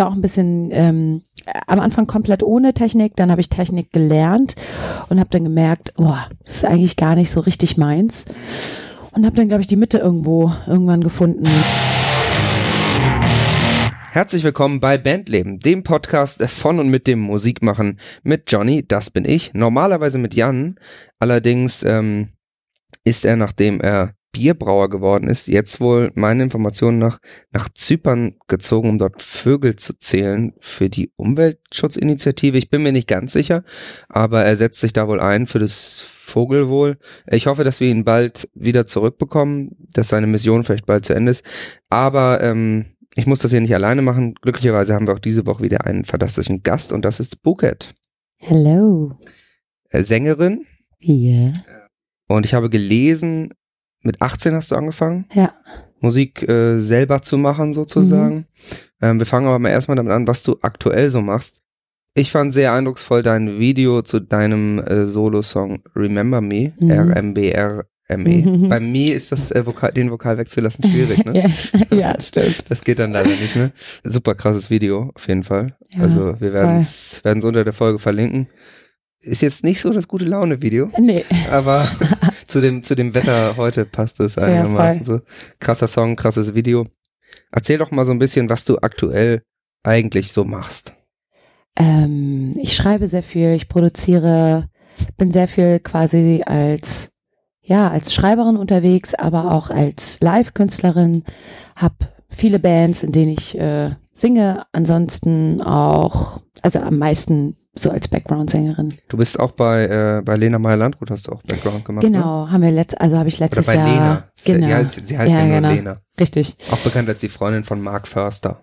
war auch ein bisschen ähm, am Anfang komplett ohne Technik, dann habe ich Technik gelernt und habe dann gemerkt, boah, das ist eigentlich gar nicht so richtig meins. Und habe dann, glaube ich, die Mitte irgendwo irgendwann gefunden. Herzlich willkommen bei Bandleben, dem Podcast von und mit dem Musikmachen mit Johnny, das bin ich, normalerweise mit Jan. Allerdings ähm, ist er, nachdem er Bierbrauer geworden ist, jetzt wohl meinen Informationen nach nach Zypern gezogen, um dort Vögel zu zählen für die Umweltschutzinitiative. Ich bin mir nicht ganz sicher, aber er setzt sich da wohl ein für das Vogelwohl. Ich hoffe, dass wir ihn bald wieder zurückbekommen, dass seine Mission vielleicht bald zu Ende ist. Aber ähm, ich muss das hier nicht alleine machen. Glücklicherweise haben wir auch diese Woche wieder einen fantastischen Gast und das ist Buket. Hello. Äh, Sängerin. Yeah. Und ich habe gelesen, mit 18 hast du angefangen, Ja. Musik äh, selber zu machen sozusagen. Mhm. Ähm, wir fangen aber mal erstmal damit an, was du aktuell so machst. Ich fand sehr eindrucksvoll dein Video zu deinem äh, Solo-Song Remember Me, Mhm. R-M-B-R-M-E. Mhm. Bei mir ist das äh, Vokal, den Vokal wegzulassen schwierig, ne? ja, ja, stimmt. Das geht dann leider nicht mehr. Super krasses Video, auf jeden Fall. Ja, also wir werden es unter der Folge verlinken. Ist jetzt nicht so das gute Laune-Video, Nee. aber zu dem, zu dem Wetter heute passt es einigermaßen so. Krasser Song, krasses Video. Erzähl doch mal so ein bisschen, was du aktuell eigentlich so machst. Ähm, ich schreibe sehr viel, ich produziere, bin sehr viel quasi als, ja, als Schreiberin unterwegs, aber auch als Live-Künstlerin, habe viele Bands, in denen ich äh, singe, ansonsten auch, also am meisten so als Background-Sängerin. Du bist auch bei, äh, bei Lena Meyer-Landrut hast du auch Background gemacht, ne? Genau, haben wir letzt, also habe ich Oder letztes bei Jahr. Lena. Sie- Genau. Die heißt, sie heißt ja, Ja, nur genau. Lena. Richtig. Auch bekannt als die Freundin von Mark Förster.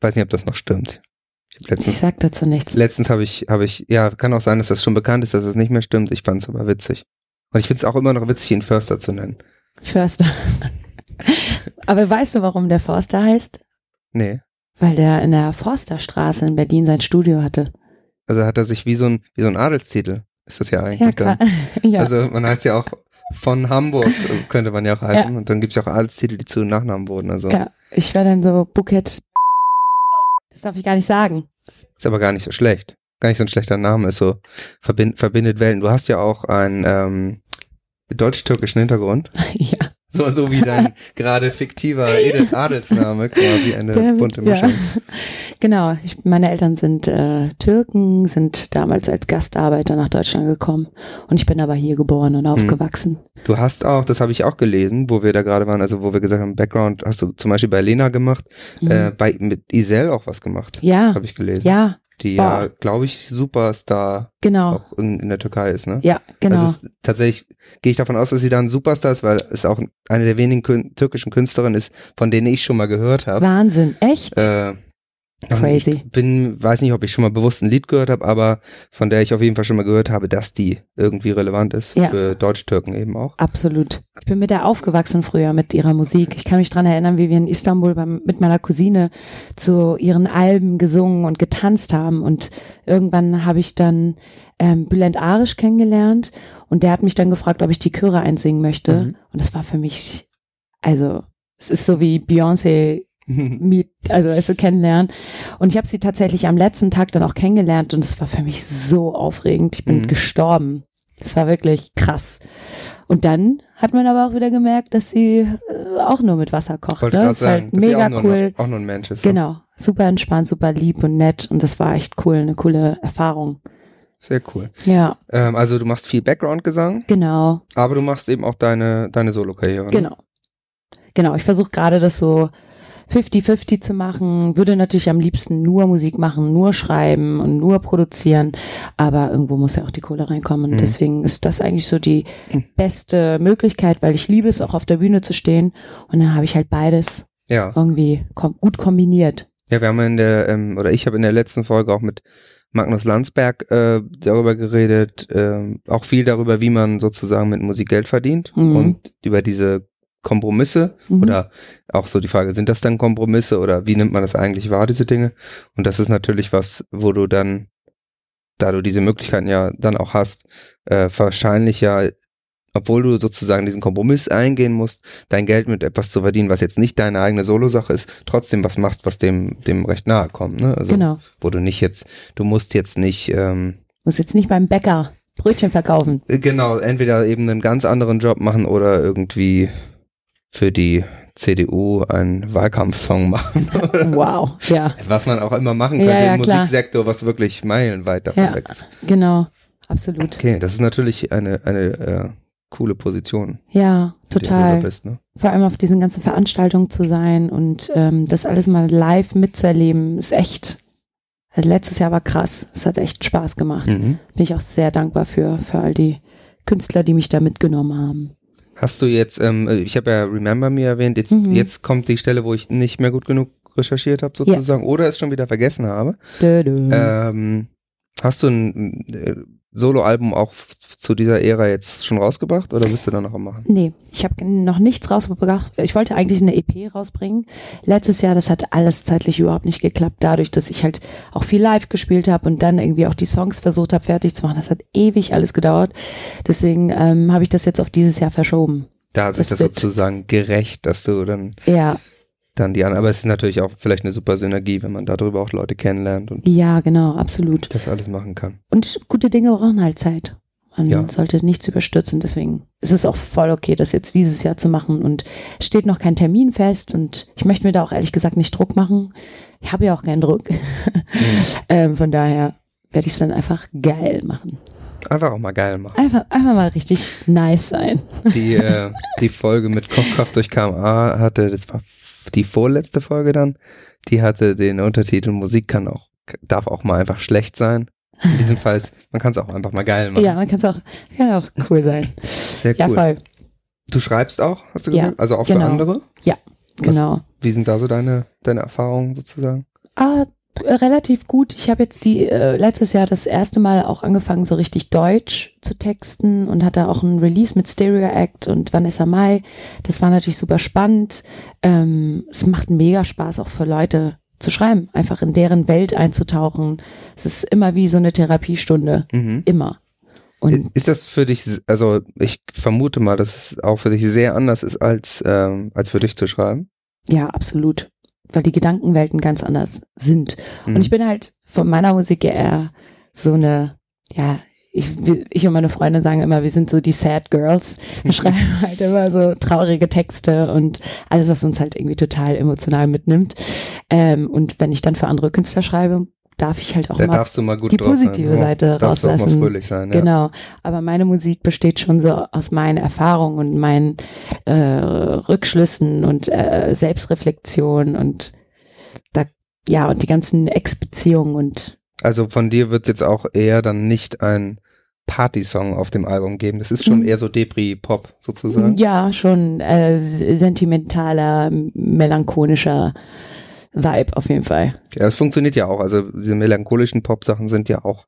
Weiß nicht, ob das noch stimmt. Ich hab Ich Letztens, sag dazu nichts. letztens habe ich, habe ich, ja, kann auch sein, dass das schon bekannt ist, dass es nicht mehr stimmt. Ich fand es aber witzig. Und ich finde es auch immer noch witzig, ihn Förster zu nennen. Förster. aber weißt du, warum der Forster heißt? Nee. Weil der in der Forsterstraße in Berlin sein Studio hatte. Also hat er sich wie so ein, wie so ein Adelstitel. Ist das ja eigentlich Ja, klar. dann. ja. Also man heißt ja auch von Hamburg, könnte man ja auch heißen. Und dann gibt es ja auch Adelstitel, die zu Nachnamen wurden. Also ja, ich war dann so Bukett. Das darf ich gar nicht sagen. ist aber gar nicht so schlecht. Gar nicht so ein schlechter Name. Ist so, verbind, verbindet Welten. Du hast ja auch einen ähm, deutsch-türkischen Hintergrund. ja. So, so wie dein gerade fiktiver Edith Adelsname, quasi eine bunte Mischung. Ja. Genau, ich, meine Eltern sind äh, Türken, sind damals als Gastarbeiter nach Deutschland gekommen und ich bin aber hier geboren Hm. und aufgewachsen. Du hast auch, das habe ich auch gelesen, wo wir da gerade waren, also wo wir gesagt haben, Background hast du zum Beispiel bei Lena gemacht, Mhm. äh, bei mit Isel auch was gemacht, ja, habe ich gelesen. ja, Die ja, glaube ich, Superstar genau. auch in, in der Türkei ist, ne? Ja, genau. Also es, tatsächlich gehe ich davon aus, dass sie da ein Superstar ist, weil es auch eine der wenigen kün türkischen Künstlerinnen ist, von denen ich schon mal gehört habe. Wahnsinn, echt? Äh, Crazy. Ich bin, weiß nicht, ob ich schon mal bewusst ein Lied gehört habe, aber von der ich auf jeden Fall schon mal gehört habe, dass die irgendwie relevant ist. Ja. Für Deutsch-Türken eben auch. Absolut. Ich bin mit der aufgewachsen früher, mit ihrer Musik. Ich kann mich dran erinnern, wie wir in Istanbul beim, mit meiner Cousine zu ihren Alben gesungen und getanzt haben. Und irgendwann habe ich dann ähm, Bülent Arisch kennengelernt und der hat mich dann gefragt, ob ich die Chöre einsingen möchte. Mhm. Und das war für mich, also es ist so wie Beyoncé meet, also es so kennenlernen. Und ich habe sie tatsächlich am letzten Tag dann auch kennengelernt und es war für mich so aufregend. Ich bin Mhm. gestorben. Das war wirklich krass. Und dann hat man aber auch wieder gemerkt, dass sie äh, auch nur mit Wasser kocht. Wollte Ne? gerade halt sagen, sie mega auch nur, cool. auch nur ein Mensch ist. ne? Genau. Super entspannt, super lieb und nett. Und das war echt cool, eine coole Erfahrung. Sehr cool. Ja, Ähm, also du machst viel Background-Gesang, genau. aber du machst eben auch deine, deine Solo-Karriere. ne? Genau. Genau. Ich versuche gerade das so 50-50 zu machen. Würde natürlich am liebsten nur Musik machen, nur schreiben und nur produzieren. Aber irgendwo muss ja auch die Kohle reinkommen. Und Mhm. deswegen ist das eigentlich so die Mhm. beste Möglichkeit, weil ich liebe es auch auf der Bühne zu stehen. Und dann habe ich halt beides Ja. irgendwie kom gut kombiniert. Ja, wir haben in der, ähm, oder ich habe in der letzten Folge auch mit Magnus Landsberg äh, darüber geredet, ähm, auch viel darüber, wie man sozusagen mit Musik Geld verdient Mhm. und über diese Kompromisse Mhm. oder auch so die Frage, sind das dann Kompromisse oder wie nimmt man das eigentlich wahr, diese Dinge? Und das ist natürlich was, wo du dann, da du diese Möglichkeiten ja dann auch hast, äh, wahrscheinlich ja obwohl du sozusagen diesen Kompromiss eingehen musst, dein Geld mit etwas zu verdienen, was jetzt nicht deine eigene Solosache ist, trotzdem was machst, was dem, dem recht nahe kommt. Ne? Also, genau. Wo du nicht jetzt, du musst jetzt nicht. Ähm, musst jetzt nicht beim Bäcker Brötchen verkaufen. Äh, genau, entweder eben einen ganz anderen Job machen oder irgendwie für die CDU einen Wahlkampfsong machen. wow, ja. Was man auch immer machen könnte Ja, ja, im klar. Musiksektor, was wirklich meilenweit davon Ja, weg ist. genau, absolut. Okay, das ist natürlich eine, eine äh, coole Position, Ja, total. bist. Ne? Vor allem auf diesen ganzen Veranstaltungen zu sein und ähm, das alles mal live mitzuerleben, ist echt. Also letztes Jahr war krass. Es hat echt Spaß gemacht. Mhm. Bin ich auch sehr dankbar für, für all die Künstler, die mich da mitgenommen haben. Hast du jetzt, ähm, ich habe ja Remember Me erwähnt, jetzt, Mhm. jetzt kommt die Stelle, wo ich nicht mehr gut genug recherchiert habe sozusagen oder es schon wieder vergessen habe. Dö, dö. Ähm, hast du ein äh, Soloalbum auch zu dieser Ära jetzt schon rausgebracht oder bist du da noch am machen? Nee, ich habe noch nichts rausgebracht. Ich wollte eigentlich eine EP rausbringen. Letztes Jahr, das hat alles zeitlich überhaupt nicht geklappt, dadurch, dass ich halt auch viel live gespielt habe und dann irgendwie auch die Songs versucht habe, fertig zu machen. Das hat ewig alles gedauert. Deswegen ähm, habe ich das jetzt auf dieses Jahr verschoben. Da hat sich Das das sozusagen gerecht, dass du dann, Ja, dann die an, aber es ist natürlich auch vielleicht eine super Synergie, wenn man darüber auch Leute kennenlernt und ja, genau, absolut. das alles machen kann. Und gute Dinge brauchen halt Zeit. Man Ja. sollte nichts überstürzen. Deswegen ist es auch voll okay, das jetzt dieses Jahr zu machen. Und es steht noch kein Termin fest. Und ich möchte mir da auch ehrlich gesagt nicht Druck machen. Ich habe ja auch keinen Druck. ähm, von daher werde ich es dann einfach geil machen. Einfach auch mal geil machen. Einfach, einfach mal richtig nice sein. Die, äh, die Folge mit Kopfkraft durch KMA hatte, das war die vorletzte Folge dann, die hatte den Untertitel Musik kann auch, darf auch mal einfach schlecht sein. In diesem Fall, ist- man kann es auch einfach mal geil machen. Ja, man kann es auch, kann auch cool sein. Sehr Ja, cool. voll. Du schreibst auch, hast du Ja, gesagt? Also auch für genau. andere? Genau. Wie sind da so deine, deine Erfahrungen sozusagen? Ah, relativ gut. Ich habe jetzt die äh, letztes Jahr das erste Mal auch angefangen, so richtig Deutsch zu texten und hatte auch ein Release mit Stereo Act und Vanessa Mai. Das war natürlich super spannend. Ähm, es macht mega Spaß auch für Leute zu schreiben, einfach in deren Welt einzutauchen. Es ist immer wie so eine Therapiestunde, Mhm. immer. Und Ist das für dich, also ich vermute mal, dass es auch für dich sehr anders ist, als, ähm, als für dich zu schreiben? ja, absolut, weil die Gedankenwelten ganz anders sind. Mhm. Und ich bin halt von meiner Musik eher so eine, ja, ich, ich und meine Freunde sagen immer, wir sind so die Sad Girls. Wir schreiben halt immer so traurige Texte und alles, was uns halt irgendwie total emotional mitnimmt. Ähm, und wenn ich dann für andere Künstler schreibe, darf ich halt auch da mal mal die positive sein. Seite darfst du auch mal rauslassen. fröhlich sein, ja. Genau, aber meine Musik besteht schon so aus meinen Erfahrungen und meinen äh, Rückschlüssen und äh, Selbstreflexion und da, ja, und die ganzen Ex-Beziehungen und Also von dir wird es jetzt auch eher dann nicht ein Party-Song auf dem Album geben. Das ist schon Mhm. eher so Depri-Pop sozusagen. ja, schon äh, sentimentaler, melancholischer Vibe auf jeden Fall. Ja, es funktioniert ja auch. Also diese melancholischen Pop-Sachen sind ja auch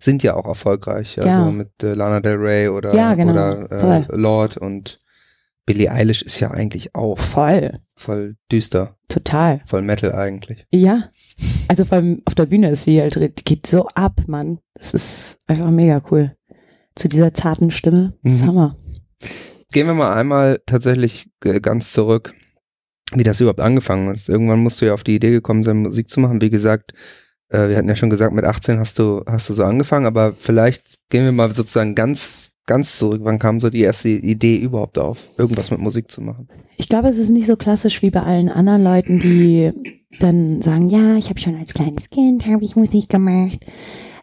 sind ja auch erfolgreich. Also Ja. mit äh, Lana Del Rey oder, Ja, genau. oder äh. Lord und Billie Eilish ist ja eigentlich auch Voll, voll düster, total. voll Metal eigentlich. Ja, also vor allem auf der Bühne ist sie halt, die geht so ab, Mann. Das ist einfach mega cool. Zu dieser zarten Stimme. Das Mhm. Hammer. Gehen wir mal einmal tatsächlich äh, ganz zurück, wie das überhaupt angefangen ist. Irgendwann musst du ja auf die Idee gekommen sein, Musik zu machen. Wie gesagt, äh, wir hatten ja schon gesagt, mit 18 hast du, hast du so angefangen, aber vielleicht gehen wir mal sozusagen ganz, ganz zurück. Wann kam so die erste Idee überhaupt auf, irgendwas mit Musik zu machen? Ich glaube, es ist nicht so klassisch wie bei allen anderen Leuten, die dann sagen, ja, ich habe schon als kleines Kind habe ich Musik gemacht.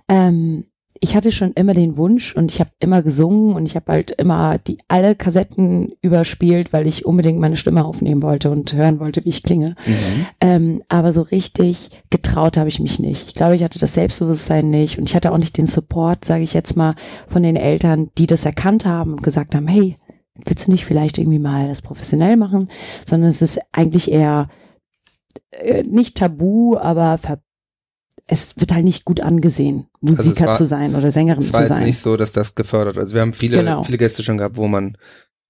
Ähm, ich hatte schon immer den Wunsch und ich habe immer gesungen und ich habe halt immer die alle Kassetten überspielt, weil ich unbedingt meine Stimme aufnehmen wollte und hören wollte, wie ich klinge. Ähm, aber so richtig getraut habe ich mich nicht. Ich glaube, ich hatte das Selbstbewusstsein nicht und ich hatte auch nicht den Support, sage ich jetzt mal, von den Eltern, die das erkannt haben und gesagt haben, hey, willst du nicht vielleicht irgendwie mal das professionell machen? Sondern es ist eigentlich eher äh, nicht tabu, aber ver es wird halt nicht gut angesehen, Also es Musiker war- zu sein oder Sängerin Es war zu jetzt sein. nicht so, dass das gefördert wird. Also wir haben viele, Genau. viele Gäste schon gehabt, wo man,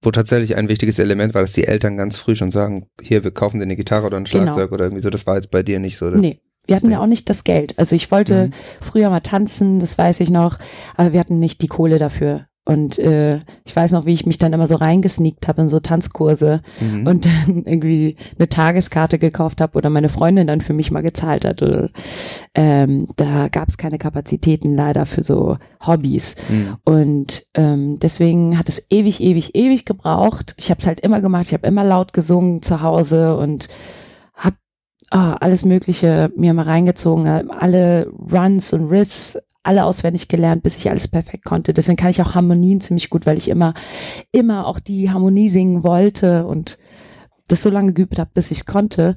wo tatsächlich ein wichtiges Element war, dass die Eltern ganz früh schon sagen, hier, wir kaufen dir eine Gitarre oder ein Genau. Schlagzeug oder irgendwie so. Das war jetzt bei dir nicht so. Nee. Wir hatten ja auch nicht das Geld. Also ich wollte Mhm. früher mal tanzen, das weiß ich noch, aber wir hatten nicht die Kohle dafür. Und äh, ich weiß noch, wie ich mich dann immer so reingesneakt habe in so Tanzkurse Mhm. und dann irgendwie eine Tageskarte gekauft habe oder meine Freundin dann für mich mal gezahlt hat. Oder, ähm, da gab es keine Kapazitäten leider für so Hobbys. Mhm. Und ähm, deswegen hat es ewig, ewig, ewig gebraucht. Ich habe es halt immer gemacht. Ich habe immer laut gesungen zu Hause und ah, alles Mögliche mir mal reingezogen, alle Runs und Riffs, alle auswendig gelernt, bis ich alles perfekt konnte. Deswegen kann ich auch Harmonien ziemlich gut, weil ich immer, immer auch die Harmonie singen wollte und das so lange geübt habe, bis ich konnte.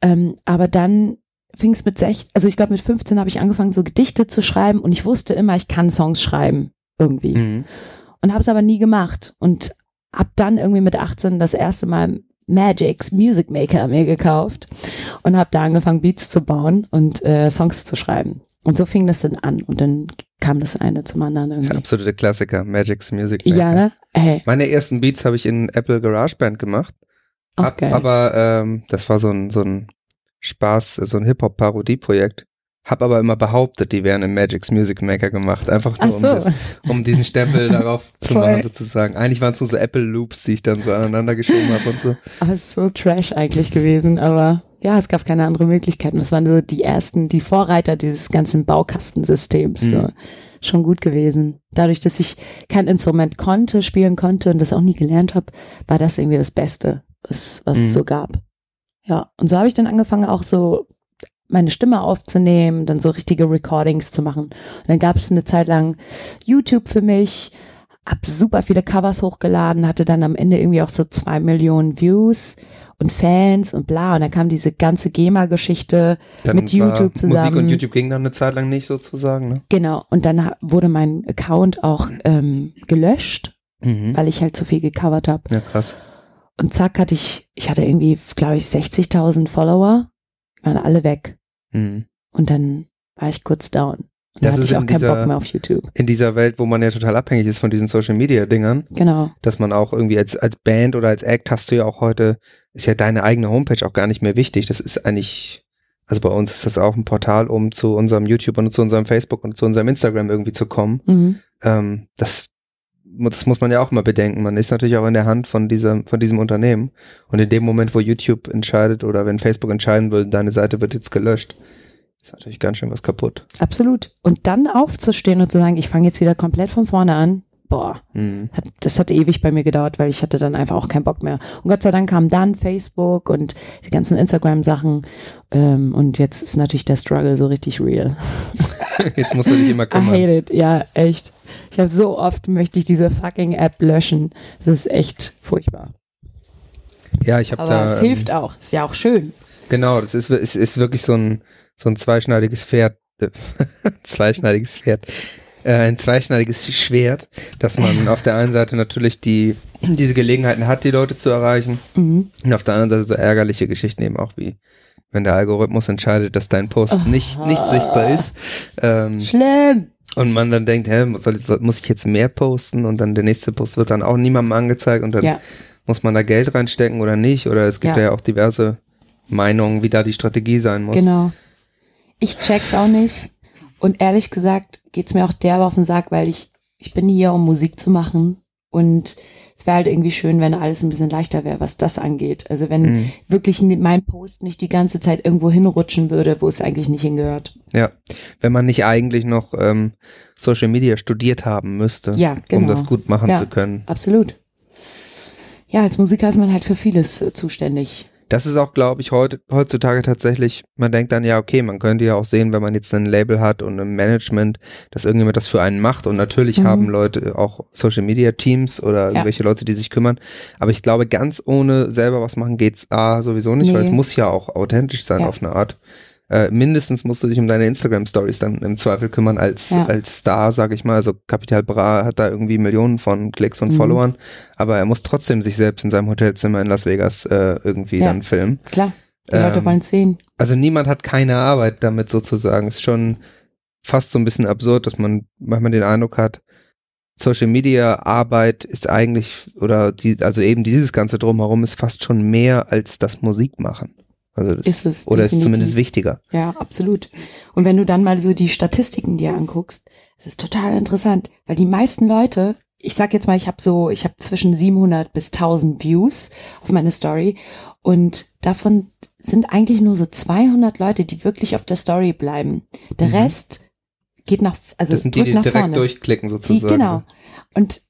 Ähm, aber dann fing es mit 16, also ich glaube mit 15 habe ich angefangen, so Gedichte zu schreiben und ich wusste immer, ich kann Songs schreiben irgendwie Mhm. und habe es aber nie gemacht und habe dann irgendwie mit 18 das erste Mal Magic's Music Maker mir gekauft und habe da angefangen Beats zu bauen und äh, Songs zu schreiben und so fing das dann an und dann kam das eine zum anderen irgendwie. Absolute Klassiker, Magic's Music. Ja, Maker. ne? Hey, Meine ersten Beats habe ich in Apple GarageBand gemacht. auch Hab, geil. aber ähm, das war so ein, so ein Spaß, so ein Hip-Hop-Parodie-Projekt. Hab aber immer behauptet, die wären im Magic's Music Maker gemacht. Einfach nur, Ach um, so. das, um diesen Stempel darauf zu machen, sozusagen. Eigentlich waren es nur so Apple-Loops, die ich dann so aneinander geschoben habe und so. Aber es ist so trash eigentlich gewesen, aber ja, es gab keine andere Möglichkeit. Und das waren so die ersten, die Vorreiter dieses ganzen Baukastensystems. Mhm. So. Schon gut gewesen. Dadurch, dass ich kein Instrument konnte, spielen konnte und das auch nie gelernt habe, war das irgendwie das Beste, was, was Mhm. es so gab. Ja, und so habe ich dann angefangen, auch so meine Stimme aufzunehmen, dann so richtige Recordings zu machen. Und dann gab es eine Zeit lang YouTube für mich, hab super viele Covers hochgeladen, hatte dann am Ende irgendwie auch so zwei Millionen Views und Fans und bla. Und dann kam diese ganze GEMA-Geschichte mit YouTube war Musik zusammen. und YouTube ging dann eine Zeit lang nicht sozusagen, ne? Genau. Und dann wurde mein Account auch ähm, gelöscht, Mhm. weil ich halt zu viel gecovert habe. Ja, krass. Und zack hatte ich, ich hatte irgendwie, glaube ich, 60.000 Follower, die waren alle weg. Mhm. Und dann war ich kurz down. Und Das ist auch in keinen dieser- Bock mehr auf YouTube. In dieser Welt, wo man ja total abhängig ist von diesen Social-Media-Dingern, Genau. dass man auch irgendwie als, als Band oder als Act hast du ja auch heute, ist ja deine eigene Homepage auch gar nicht mehr wichtig. Das ist eigentlich, also bei uns ist das auch ein Portal, um zu unserem YouTube und zu unserem Facebook und zu unserem Instagram irgendwie zu kommen. Mhm. Ähm, das, das muss man ja auch mal bedenken. Man ist natürlich auch in der Hand von diesem, von diesem Unternehmen. Und in dem Moment, wo YouTube entscheidet oder wenn Facebook entscheiden will, deine Seite wird jetzt gelöscht, ist natürlich ganz schön was kaputt. Absolut. Und dann aufzustehen und zu sagen, ich fange jetzt wieder komplett von vorne an. Boah, Mhm. hat, das hat ewig bei mir gedauert, weil ich hatte dann einfach auch keinen Bock mehr. Und Gott sei Dank kam dann Facebook und die ganzen Instagram-Sachen. Ähm, und jetzt ist natürlich der Struggle so richtig real. Jetzt musst du dich immer I kümmern. hate it. Ja, echt. Ich habe so oft möchte ich diese fucking App löschen. Das ist echt furchtbar. Ja, ich habe Aber da. es ähm, hilft auch. Ist ja auch schön. Genau, das ist, ist, ist wirklich so ein, so ein zweischneidiges Pferd. zweischneidiges Pferd. Äh, ein zweischneidiges Schwert, dass man auf der einen Seite natürlich die, diese Gelegenheiten hat, die Leute zu erreichen. Mhm. Und auf der anderen Seite so ärgerliche Geschichten eben auch wie, wenn der Algorithmus entscheidet, dass dein Post nicht, nicht sichtbar ist. Ähm, Schlimm. Und man dann denkt, hä, soll, muss ich jetzt mehr posten? Und dann der nächste Post wird dann auch niemandem angezeigt und dann Ja. muss man da Geld reinstecken oder nicht? Oder es gibt Ja. ja, auch diverse Meinungen, wie da die Strategie sein muss. Genau. Ich check's auch nicht. Und ehrlich gesagt geht's mir auch derbe auf den Sack, weil ich, ich bin hier, um Musik zu machen. Und es wäre halt irgendwie schön, wenn alles ein bisschen leichter wäre, was das angeht. Also wenn Mhm. wirklich mein Post nicht die ganze Zeit irgendwo hinrutschen würde, wo es eigentlich nicht hingehört. Ja, wenn man nicht eigentlich noch ähm, Social Media studiert haben müsste, Ja, genau. um das gut machen Ja. zu können. Absolut. Ja, als Musiker ist man halt für vieles äh, zuständig. Das ist auch, glaube ich, heute, heutzutage tatsächlich, man denkt dann, ja, okay, man könnte ja auch sehen, wenn man jetzt ein Label hat und ein Management, dass irgendjemand das für einen macht. Und natürlich Mhm. haben Leute auch Social Media Teams oder irgendwelche Leute, die sich kümmern. Aber ich glaube, ganz ohne selber was machen geht's A sowieso nicht, weil Nee. es muss ja auch authentisch sein Ja. auf eine Art. Äh, mindestens musst du dich um deine Instagram Stories dann im Zweifel kümmern als Ja. als Star, sag ich mal. Also Capital Bra hat da irgendwie Millionen von Klicks und Mhm. Followern, aber er muss trotzdem sich selbst in seinem Hotelzimmer in Las Vegas äh, irgendwie Ja. dann filmen. Klar, die Ähm, Leute wollen sehen. Also niemand hat keine Arbeit damit sozusagen. Ist schon fast so ein bisschen absurd, dass man manchmal den Eindruck hat, Social Media Arbeit ist eigentlich oder die also eben dieses ganze drumherum ist fast schon mehr als das Musikmachen. Also das, Ist es. oder ist zumindest wichtiger. Ja, absolut. Und wenn du dann mal so die Statistiken dir anguckst, es ist total interessant, weil die meisten Leute ich sag jetzt mal, ich habe so, ich habe zwischen 700 bis 1000 Views auf meine Story und davon sind eigentlich nur so 200 Leute, die wirklich auf der Story bleiben. Der Mhm. Rest geht nach, also Das sind die, die direkt vorne. durchklicken Die, sozusagen. genau. Und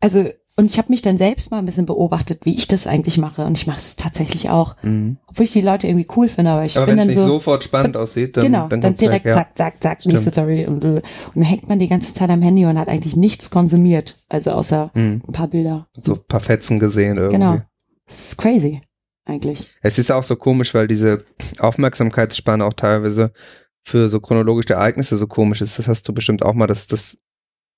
also und ich habe mich dann selbst mal ein bisschen beobachtet, wie ich das eigentlich mache und ich mache es tatsächlich auch, Mhm. obwohl ich die Leute irgendwie cool finde, aber ich Aber bin dann nicht so sofort spannend aussieht, dann, genau, dann, dann, weg, direkt ja. zack, zack, zack, Stimmt. nächste Story und, und dann hängt man die ganze Zeit am Handy und hat eigentlich nichts konsumiert, also außer Mhm. ein paar Bilder. So ein paar Fetzen gesehen irgendwie. Genau. Das ist crazy, eigentlich. Es ist auch so komisch, weil diese Aufmerksamkeitsspanne auch teilweise für so chronologische Ereignisse so komisch ist. Das hast du bestimmt auch mal, dass, dass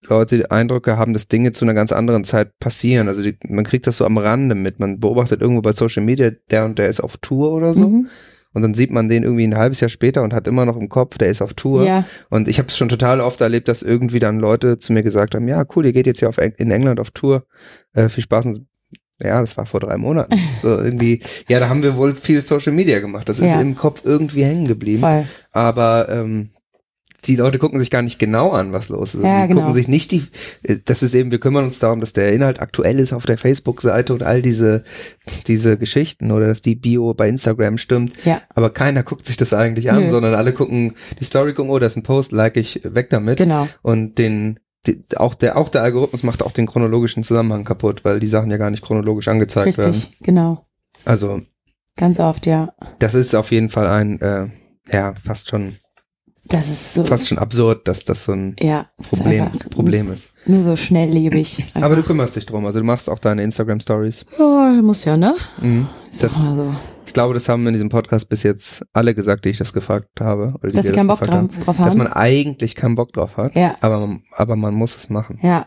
Leute die Eindrücke haben, dass Dinge zu einer ganz anderen Zeit passieren. Also die, man kriegt das so am Rande mit. Man beobachtet irgendwo bei Social Media, der und der ist auf Tour oder so. Mhm. Und dann sieht man den irgendwie ein halbes Jahr später und hat immer noch im Kopf, der ist auf Tour. Ja, Und ich habe es schon total oft erlebt, dass irgendwie dann Leute zu mir gesagt haben, ja cool, ihr geht jetzt hier auf in England auf Tour, äh, viel Spaß. Und ja, das war vor drei Monaten. So irgendwie, ja, da haben wir wohl viel Social Media gemacht. Das ist Ja. im Kopf irgendwie hängen geblieben. voll. Aber ähm, die Leute gucken sich gar nicht genau an, was los ist. Ja, die genau. gucken sich nicht die, das ist eben, wir kümmern uns darum, dass der Inhalt aktuell ist auf der Facebook-Seite und all diese, diese Geschichten oder dass die Bio bei Instagram stimmt. Ja, Aber keiner guckt sich das eigentlich an, Nö. sondern alle gucken die Story, gucken, oh, das ist ein Post, like ich, weg damit. genau. Und den, die, auch der, auch der Algorithmus macht auch den chronologischen Zusammenhang kaputt, weil die Sachen ja gar nicht chronologisch angezeigt werden. Richtig, genau. Also, Ganz oft, ja. das ist auf jeden Fall ein, äh, ja, fast schon, Das ist so. fast schon absurd, dass das so ein ja, es ist Problem, einfach Problem ist. Nur so schnelllebig. Aber du kümmerst dich drum, also du machst auch deine Instagram Stories. ja, muss ja, ne? Mhm. Das, also, ich glaube, das haben in diesem Podcast bis jetzt alle gesagt, die ich das gefragt habe. Oder die dass sie keinen Bock drauf, haben, drauf Dass haben. man eigentlich keinen Bock drauf hat, ja, aber, man- aber man muss es machen. ja.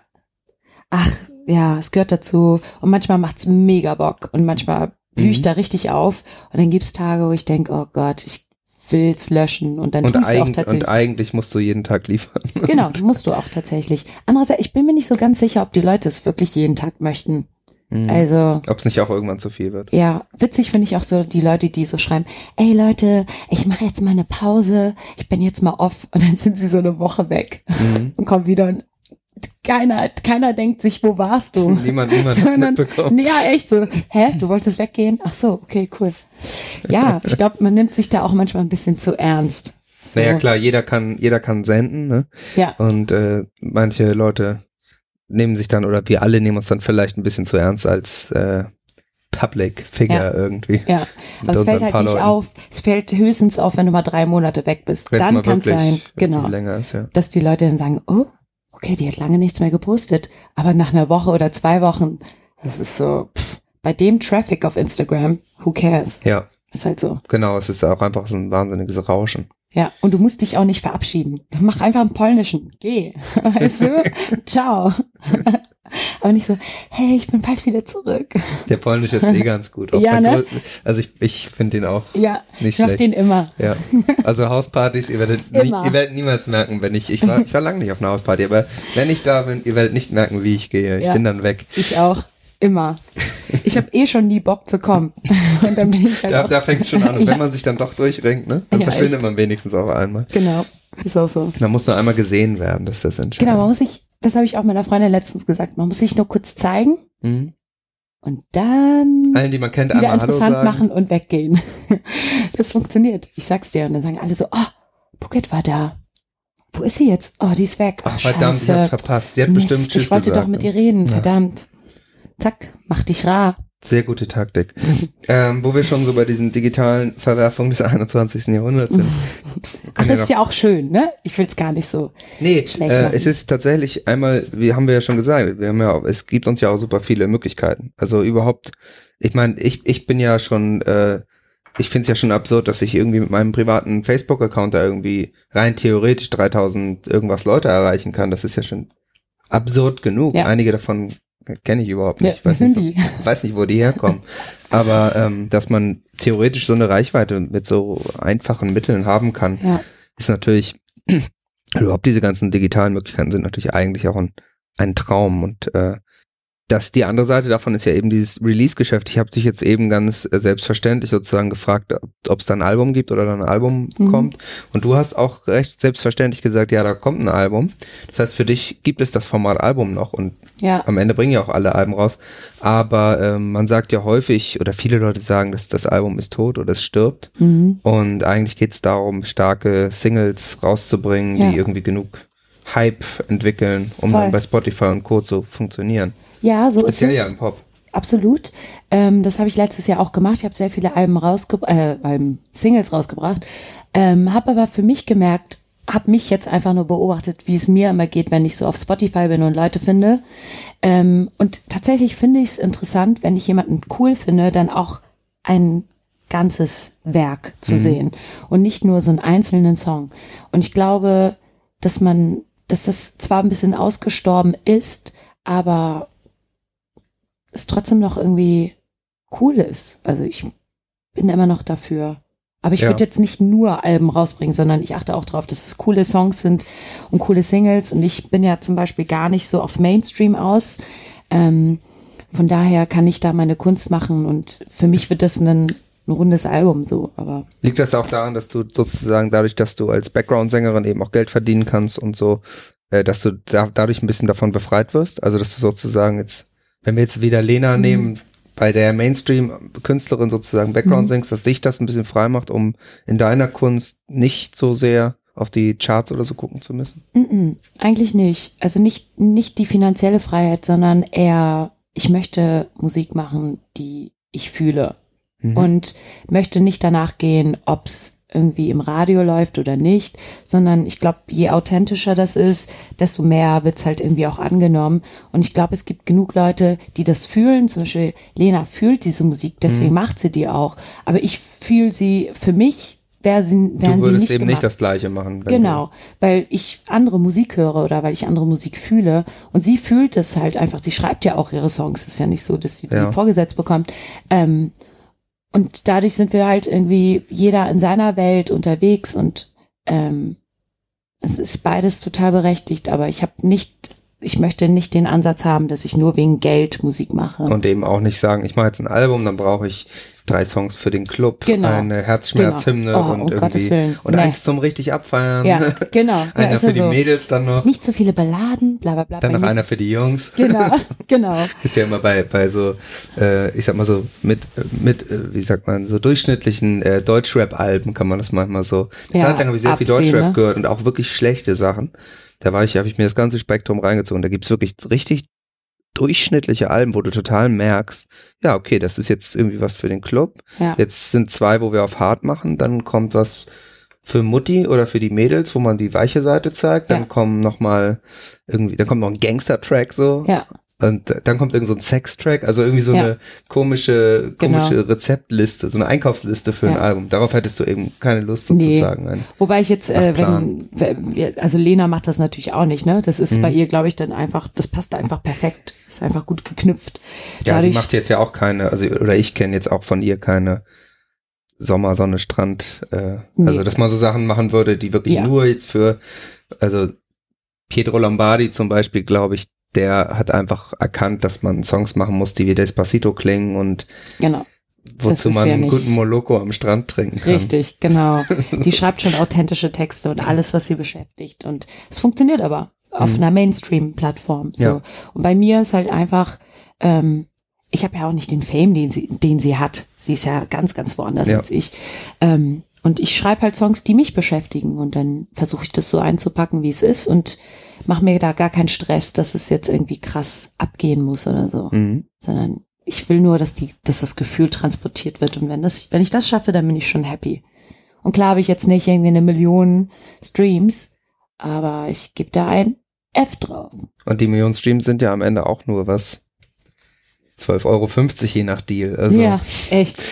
Ach, ja, es gehört dazu. Und manchmal macht's mega Bock. Und manchmal blühe ich Mhm. da richtig auf. Und dann gibt's Tage, wo ich denke, oh Gott, ich will's löschen. Und dann Und, tust du auch eig und tatsächlich. eigentlich musst du jeden Tag liefern. Genau, musst du auch tatsächlich. Andererseits, ich bin mir nicht so ganz sicher, ob die Leute es wirklich jeden Tag möchten. Mhm. Also, Ob es nicht auch irgendwann zu viel wird. ja, witzig finde ich auch so die Leute, die so schreiben, ey Leute, ich mache jetzt mal eine Pause, ich bin jetzt mal off und dann sind sie so eine Woche weg Mhm. und kommen wieder und keiner, keiner denkt sich, wo warst du? Niemand, niemand hat Sondern- mitbekommen. Ja, echt so. Hä, du wolltest weggehen? Ach so, okay, cool. Ja, ich glaube, man nimmt sich da auch manchmal ein bisschen zu ernst. So, Naja, klar, jeder kann, jeder kann senden, ne? Ja, Und äh, manche Leute nehmen sich dann, oder wir alle nehmen uns dann vielleicht ein bisschen zu ernst als äh, Public Figure Ja. irgendwie. ja. Aber es fällt halt nicht Leuten. auf. Es fällt höchstens auf, wenn du mal drei Monate weg bist. Wenn's dann kann es sein, genau, ist, ja. dass die Leute dann sagen, oh, okay, die hat lange nichts mehr gepostet. Aber nach einer Woche oder zwei Wochen, das ist so, pff, bei dem Traffic auf Instagram, who cares? Ja, Ist halt so. genau, es ist auch einfach so ein wahnsinniges Rauschen. Ja, und du musst dich auch nicht verabschieden. Mach einfach einen polnischen. Geh. Weißt du? Ciao. Aber nicht so, hey, ich bin bald wieder zurück. Der polnische ist eh ganz gut. Ja, ne? Also ich, ich finde den auch Ja, nicht ich mach schlecht. den immer. Ja, also Hauspartys, ihr werdet, nie, ihr werdet niemals merken, wenn ich, ich war, ich war lange nicht auf einer Hausparty, aber wenn ich da bin, ihr werdet nicht merken, wie ich gehe. Ich Ja. bin dann weg. Ich auch. Immer. Ich habe eh schon nie Bock zu kommen. Und dann bin ich halt Da, da fängt es schon an. Und Ja. wenn man sich dann doch durchringt, ne, dann Ja, verschwindet echt. man wenigstens auch einmal. Genau. Ist auch so. Man muss nur einmal gesehen werden, das ist das Entscheidende. Genau, man muss sich, das habe ich auch meiner Freundin letztens gesagt, man muss sich nur kurz zeigen Mhm. und dann Allen, die man kennt, wieder interessant machen und weggehen. Das funktioniert. Ich sag's dir. Und dann sagen alle so, oh, Bukett war da. Wo ist sie jetzt? Oh, die ist weg. Oh, Ach, verdammt, ich scheiße. hab's verpasst. Sie hat Mist, bestimmt Tschüss ich wollte gesagt. doch mit ihr reden, Ja. verdammt. Zack, mach dich rar. Sehr gute Taktik. ähm, wo wir schon so bei diesen digitalen Verwerfungen des 21. Jahrhunderts sind. Ach, das ist ja auch schön, ne? Ich will's gar nicht so. Nee, schlecht äh, es ist tatsächlich einmal, wie haben wir ja schon gesagt, wir haben ja, auch- es gibt uns ja auch super viele Möglichkeiten. Also überhaupt, ich meine, ich, ich bin ja schon, äh, ich finde es ja schon absurd, dass ich irgendwie mit meinem privaten Facebook-Account da irgendwie rein theoretisch 3000 irgendwas Leute erreichen kann. Das ist ja schon absurd genug. Ja. Einige davon kenne ich überhaupt Ja, nicht. Ich wer weiß nicht, wo- weiß nicht, wo die herkommen. Aber ähm, dass man theoretisch so eine Reichweite mit so einfachen Mitteln haben kann, Ja, ist natürlich, überhaupt diese ganzen digitalen Möglichkeiten sind natürlich eigentlich auch ein, ein Traum und äh, das, die andere Seite davon ist ja eben dieses Release-Geschäft. Ich habe dich jetzt eben ganz äh, selbstverständlich sozusagen gefragt, ob es da ein Album gibt oder da ein Album mhm. kommt. Und du hast auch recht selbstverständlich gesagt, ja, da kommt ein Album. Das heißt, für dich gibt es das Format Album noch und ja. am Ende bringen ja auch alle Alben raus. Aber ähm, man sagt ja häufig, oder viele Leute sagen, dass das Album ist tot oder es stirbt. Mhm. Und eigentlich geht es darum, starke Singles rauszubringen, ja. die irgendwie genug Hype entwickeln, um Voll. dann bei Spotify und Co. zu funktionieren. Ja, so Speziell ist es. ja im Pop. Absolut. Ähm, das habe ich letztes Jahr auch gemacht. Ich habe sehr viele Alben rausgebracht, äh, Alben, Singles rausgebracht. Ähm, habe aber für mich gemerkt, habe mich jetzt einfach nur beobachtet, wie es mir immer geht, wenn ich so auf Spotify bin und Leute finde. Ähm, und tatsächlich finde ich es interessant, wenn ich jemanden cool finde, dann auch ein ganzes Werk zu mhm. sehen und nicht nur so einen einzelnen Song. Und ich glaube, dass man, dass das zwar ein bisschen ausgestorben ist, aber es trotzdem noch irgendwie cool ist. Also ich bin immer noch dafür. Aber ich ja. würde jetzt nicht nur Alben rausbringen, sondern ich achte auch darauf, dass es coole Songs sind und coole Singles. Und ich bin ja zum Beispiel gar nicht so auf Mainstream aus. Ähm, von daher kann ich da meine Kunst machen und für mich wird das ein, ein rundes Album so. Aber liegt das auch daran, dass du sozusagen dadurch, dass du als Background-Sängerin eben auch Geld verdienen kannst und so, äh, dass du da, dadurch ein bisschen davon befreit wirst? Also dass du sozusagen jetzt wenn wir jetzt wieder Lena mhm. nehmen, bei der Mainstream-Künstlerin sozusagen Background mhm. singst, dass dich das ein bisschen frei macht, um in deiner Kunst nicht so sehr auf die Charts oder so gucken zu müssen? Mhm, eigentlich nicht. Also nicht, nicht die finanzielle Freiheit, sondern eher, ich möchte Musik machen, die ich fühle. Mhm. Und möchte nicht danach gehen, ob's irgendwie im Radio läuft oder nicht, sondern ich glaube, je authentischer das ist, desto mehr wird's halt irgendwie auch angenommen. Und ich glaube, es gibt genug Leute, die das fühlen. Zum Beispiel Lena fühlt diese Musik, deswegen mhm. macht sie die auch. Aber ich fühle sie für mich. Wär sie, wären du würdest sie nicht eben nicht das Gleiche machen. Genau, weil ich andere Musik höre oder weil ich andere Musik fühle und sie fühlt es halt einfach. Sie schreibt ja auch ihre Songs. Es ist ja nicht so, dass sie ja. die vorgesetzt bekommt. Ähm, und dadurch sind wir halt irgendwie jeder in seiner Welt unterwegs und ähm, es ist beides total berechtigt, aber ich habe nicht, ich möchte nicht den Ansatz haben, dass ich nur wegen Geld Musik mache. Und eben auch nicht sagen, ich mache jetzt ein Album, dann brauche ich drei Songs für den Club, genau. eine Herzschmerzhymne genau. oh, und um irgendwie und nee. eins zum richtig abfeiern. Ja, genau. einer ja, für die so. Mädels dann noch. Nicht so viele Balladen, bla bla bla. Dann noch einer für die Jungs. Genau, genau. Ist ja immer bei bei so, äh, ich sag mal so mit mit äh, wie sagt man so durchschnittlichen äh, Deutschrap-Alben kann man das manchmal so. Ja, Zeit lang habe ich sehr absehen, viel Deutschrap ne? gehört und auch wirklich schlechte Sachen. Da war ich, habe ich mir das ganze Spektrum reingezogen. Da gibt's wirklich richtig durchschnittliche Alben, wo du total merkst, ja, okay, das ist jetzt irgendwie was für den Club. Ja. Jetzt sind zwei, wo wir auf hart machen, dann kommt was für Mutti oder für die Mädels, wo man die weiche Seite zeigt, dann ja. kommen noch mal irgendwie, dann kommt noch ein Gangster-Track so. Ja. Und dann kommt irgend so ein Sex-Track, also irgendwie so ja. eine komische, komische genau. Rezeptliste, so eine Einkaufsliste für ja. ein Album. Darauf hättest du eben keine Lust sozusagen. Nee. Wobei ich jetzt, äh, wenn, also Lena macht das natürlich auch nicht, ne? Das ist mhm. bei ihr, glaube ich, dann einfach, das passt einfach perfekt. Ist einfach gut geknüpft. Ja, Dadurch, sie macht jetzt ja auch keine, also, oder ich kenne jetzt auch von ihr keine Sommer, Sonne, Strand, äh, nee. also dass man so Sachen machen würde, die wirklich ja. nur jetzt für, also Pietro Lombardi zum Beispiel, glaube ich, der hat einfach erkannt, dass man Songs machen muss, die wie Despacito klingen und genau. wozu man ja einen guten Moloko am Strand trinken kann. Richtig, genau. Die schreibt schon authentische Texte und alles, was sie beschäftigt. Und es funktioniert aber auf mhm. einer Mainstream-Plattform. So. Ja. Und bei mir ist halt einfach, ähm, ich habe ja auch nicht den Fame, den sie, den sie hat. Sie ist ja ganz, ganz woanders ja. als ich. Ähm, und ich schreibe halt Songs, die mich beschäftigen und dann versuche ich das so einzupacken, wie es ist und mache mir da gar keinen Stress, dass es jetzt irgendwie krass abgehen muss oder so, mhm. sondern ich will nur, dass die, dass das Gefühl transportiert wird und wenn das, wenn ich das schaffe, dann bin ich schon happy. Und klar habe ich jetzt nicht irgendwie eine Million Streams, aber ich gebe da ein F drauf. Und die Millionen Streams sind ja am Ende auch nur was 12,50 Euro je nach Deal. Also. Ja, echt.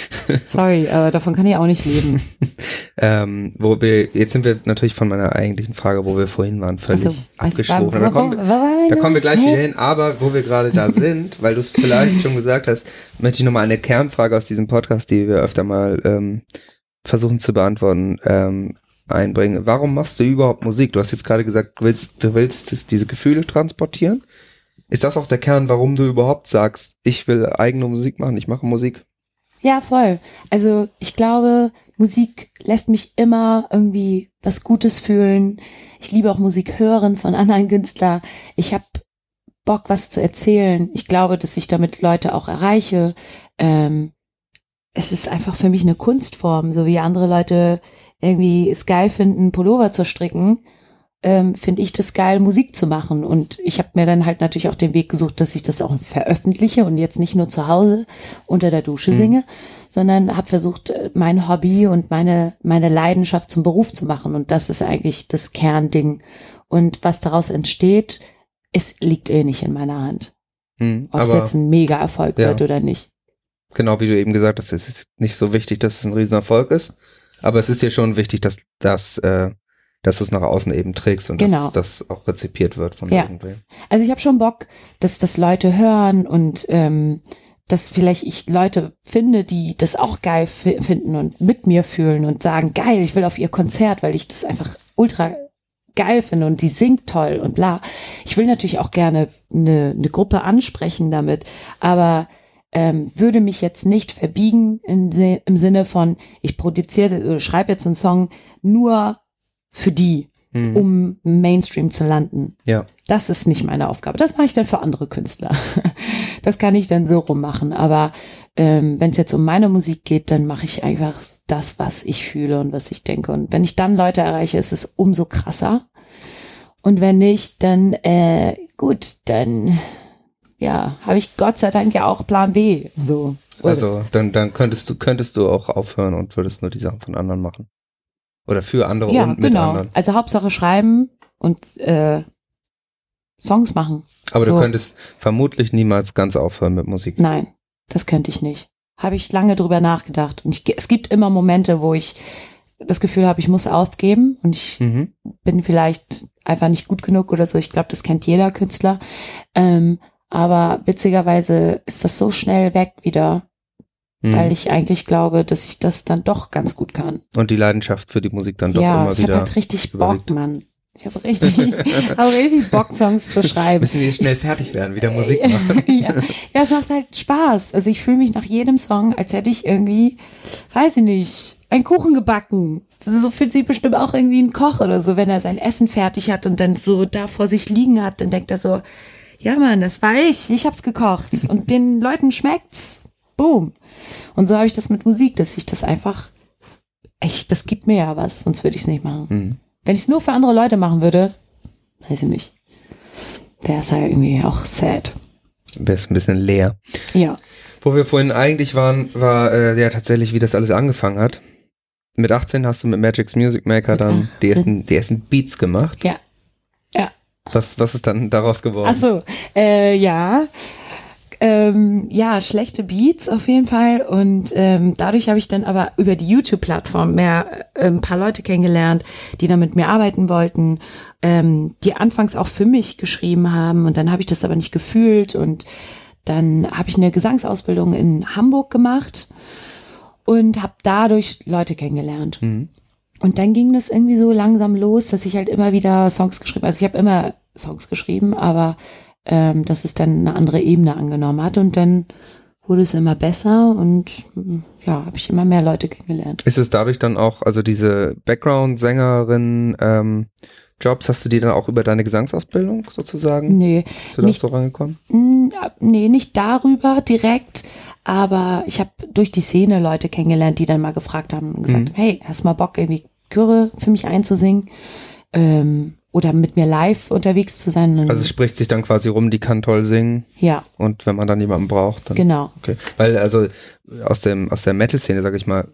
Sorry, aber davon kann ich auch nicht leben. ähm, wo wir, jetzt sind wir natürlich von meiner eigentlichen Frage, wo wir vorhin waren, völlig also, abgeschworen. Da, kommen, da kommen wir gleich wieder hin, aber wo wir gerade da sind, weil du es vielleicht schon gesagt hast, möchte ich nochmal eine Kernfrage aus diesem Podcast, die wir öfter mal ähm, versuchen zu beantworten, ähm, einbringen. Warum machst du überhaupt Musik? Du hast jetzt gerade gesagt, du willst, du willst diese Gefühle transportieren. Ist das auch der Kern, warum du überhaupt sagst, ich will eigene Musik machen, ich mache Musik? Ja, voll. Also ich glaube, Musik lässt mich immer irgendwie was Gutes fühlen. Ich liebe auch Musik hören von anderen Künstlern. Ich habe Bock, was zu erzählen. Ich glaube, dass ich damit Leute auch erreiche. Ähm, es ist einfach für mich eine Kunstform, so wie andere Leute irgendwie es geil finden, Pullover zu stricken ähm, finde ich das geil, Musik zu machen. Und ich habe mir dann halt natürlich auch den Weg gesucht, dass ich das auch veröffentliche und jetzt nicht nur zu Hause unter der Dusche mhm. singe, sondern habe versucht, äh, mein Hobby und meine, meine Leidenschaft zum Beruf zu machen. Und das ist eigentlich das Kernding. Und was daraus entsteht, es liegt eh nicht in meiner Hand. Mhm, Ob es jetzt ein Mega-Erfolg ja. wird oder nicht. Genau, wie du eben gesagt hast, es ist nicht so wichtig, dass es ein Riesenerfolg ist. Aber es ist ja schon wichtig, dass, dass äh, dass du es nach außen eben trägst und genau. dass das auch rezipiert wird von ja. irgendwem. Also ich habe schon Bock, dass das Leute hören und ähm, dass vielleicht ich Leute finde, die das auch geil finden und mit mir fühlen und sagen, geil, ich will auf ihr Konzert, weil ich das einfach ultra geil finde und sie singt toll und bla. Ich will natürlich auch gerne eine, eine Gruppe ansprechen damit, aber ähm, würde mich jetzt nicht verbiegen in, im Sinne von, ich produziere, schreibe jetzt einen Song nur für die, mhm. um Mainstream zu landen. Ja. Das ist nicht meine Aufgabe. Das mache ich dann für andere Künstler. Das kann ich dann so rummachen. Aber ähm, wenn es jetzt um meine Musik geht, dann mache ich einfach das, was ich fühle und was ich denke. Und wenn ich dann Leute erreiche, ist es umso krasser. Und wenn nicht, dann äh, gut, dann ja, habe ich Gott sei Dank ja auch Plan B. So. Also dann, dann könntest du, könntest du auch aufhören und würdest nur die Sachen von anderen machen. Oder für andere ja, und mit genau. anderen. Also Hauptsache schreiben und äh, Songs machen. Aber so. du könntest vermutlich niemals ganz aufhören mit Musik. Nein, das könnte ich nicht. Habe ich lange drüber nachgedacht. Und ich, es gibt immer Momente, wo ich das Gefühl habe, ich muss aufgeben und ich mhm. bin vielleicht einfach nicht gut genug oder so. Ich glaube, das kennt jeder Künstler. Ähm, aber witzigerweise ist das so schnell weg wieder. Mhm. Weil ich eigentlich glaube, dass ich das dann doch ganz gut kann. Und die Leidenschaft für die Musik dann doch ja, immer wieder. Ja, ich habe halt richtig überwiegt. Bock, Mann. Ich habe richtig, hab richtig Bock, Songs zu schreiben. Müssen wir schnell fertig werden, wieder Musik machen. ja. ja, es macht halt Spaß. Also ich fühle mich nach jedem Song, als hätte ich irgendwie, weiß ich nicht, einen Kuchen gebacken. So fühlt sich bestimmt auch irgendwie ein Koch oder so, wenn er sein Essen fertig hat und dann so da vor sich liegen hat, dann denkt er so, ja Mann, das war ich, ich hab's gekocht und den Leuten schmeckt's. Boom. Und so habe ich das mit Musik, dass ich das einfach, echt, das gibt mir ja was, sonst würde ich es nicht machen. Mhm. Wenn ich es nur für andere Leute machen würde, weiß ich nicht. Wäre es ja irgendwie auch sad. Wäre es ein bisschen leer. Ja. Wo wir vorhin eigentlich waren, war äh, ja tatsächlich, wie das alles angefangen hat. Mit 18 hast du mit Magic's Music Maker dann die ersten, die ersten Beats gemacht. Ja. Ja. Was, was ist dann daraus geworden? Ach so, äh, ja ähm, ja, schlechte Beats auf jeden Fall. Und ähm, dadurch habe ich dann aber über die YouTube-Plattform mehr äh, ein paar Leute kennengelernt, die da mit mir arbeiten wollten, ähm, die anfangs auch für mich geschrieben haben. Und dann habe ich das aber nicht gefühlt. Und dann habe ich eine Gesangsausbildung in Hamburg gemacht und habe dadurch Leute kennengelernt. Mhm. Und dann ging das irgendwie so langsam los, dass ich halt immer wieder Songs geschrieben, also ich habe immer Songs geschrieben, aber ähm, dass es dann eine andere Ebene angenommen hat und dann wurde es immer besser und ja, habe ich immer mehr Leute kennengelernt. Ist es dadurch dann auch, also diese Background-Sängerin, ähm, Jobs, hast du die dann auch über deine Gesangsausbildung sozusagen? Nee. Bist du nicht, da so rangekommen? Nee, nicht darüber direkt, aber ich habe durch die Szene Leute kennengelernt, die dann mal gefragt haben und gesagt, mhm. hey, hast mal Bock, irgendwie Chöre für mich einzusingen? Ähm, oder mit mir live unterwegs zu sein. Also es spricht sich dann quasi rum, die kann toll singen. Ja. Und wenn man dann jemanden braucht, dann. Genau. Okay. Weil also aus dem aus der Metal-Szene, sag ich mal.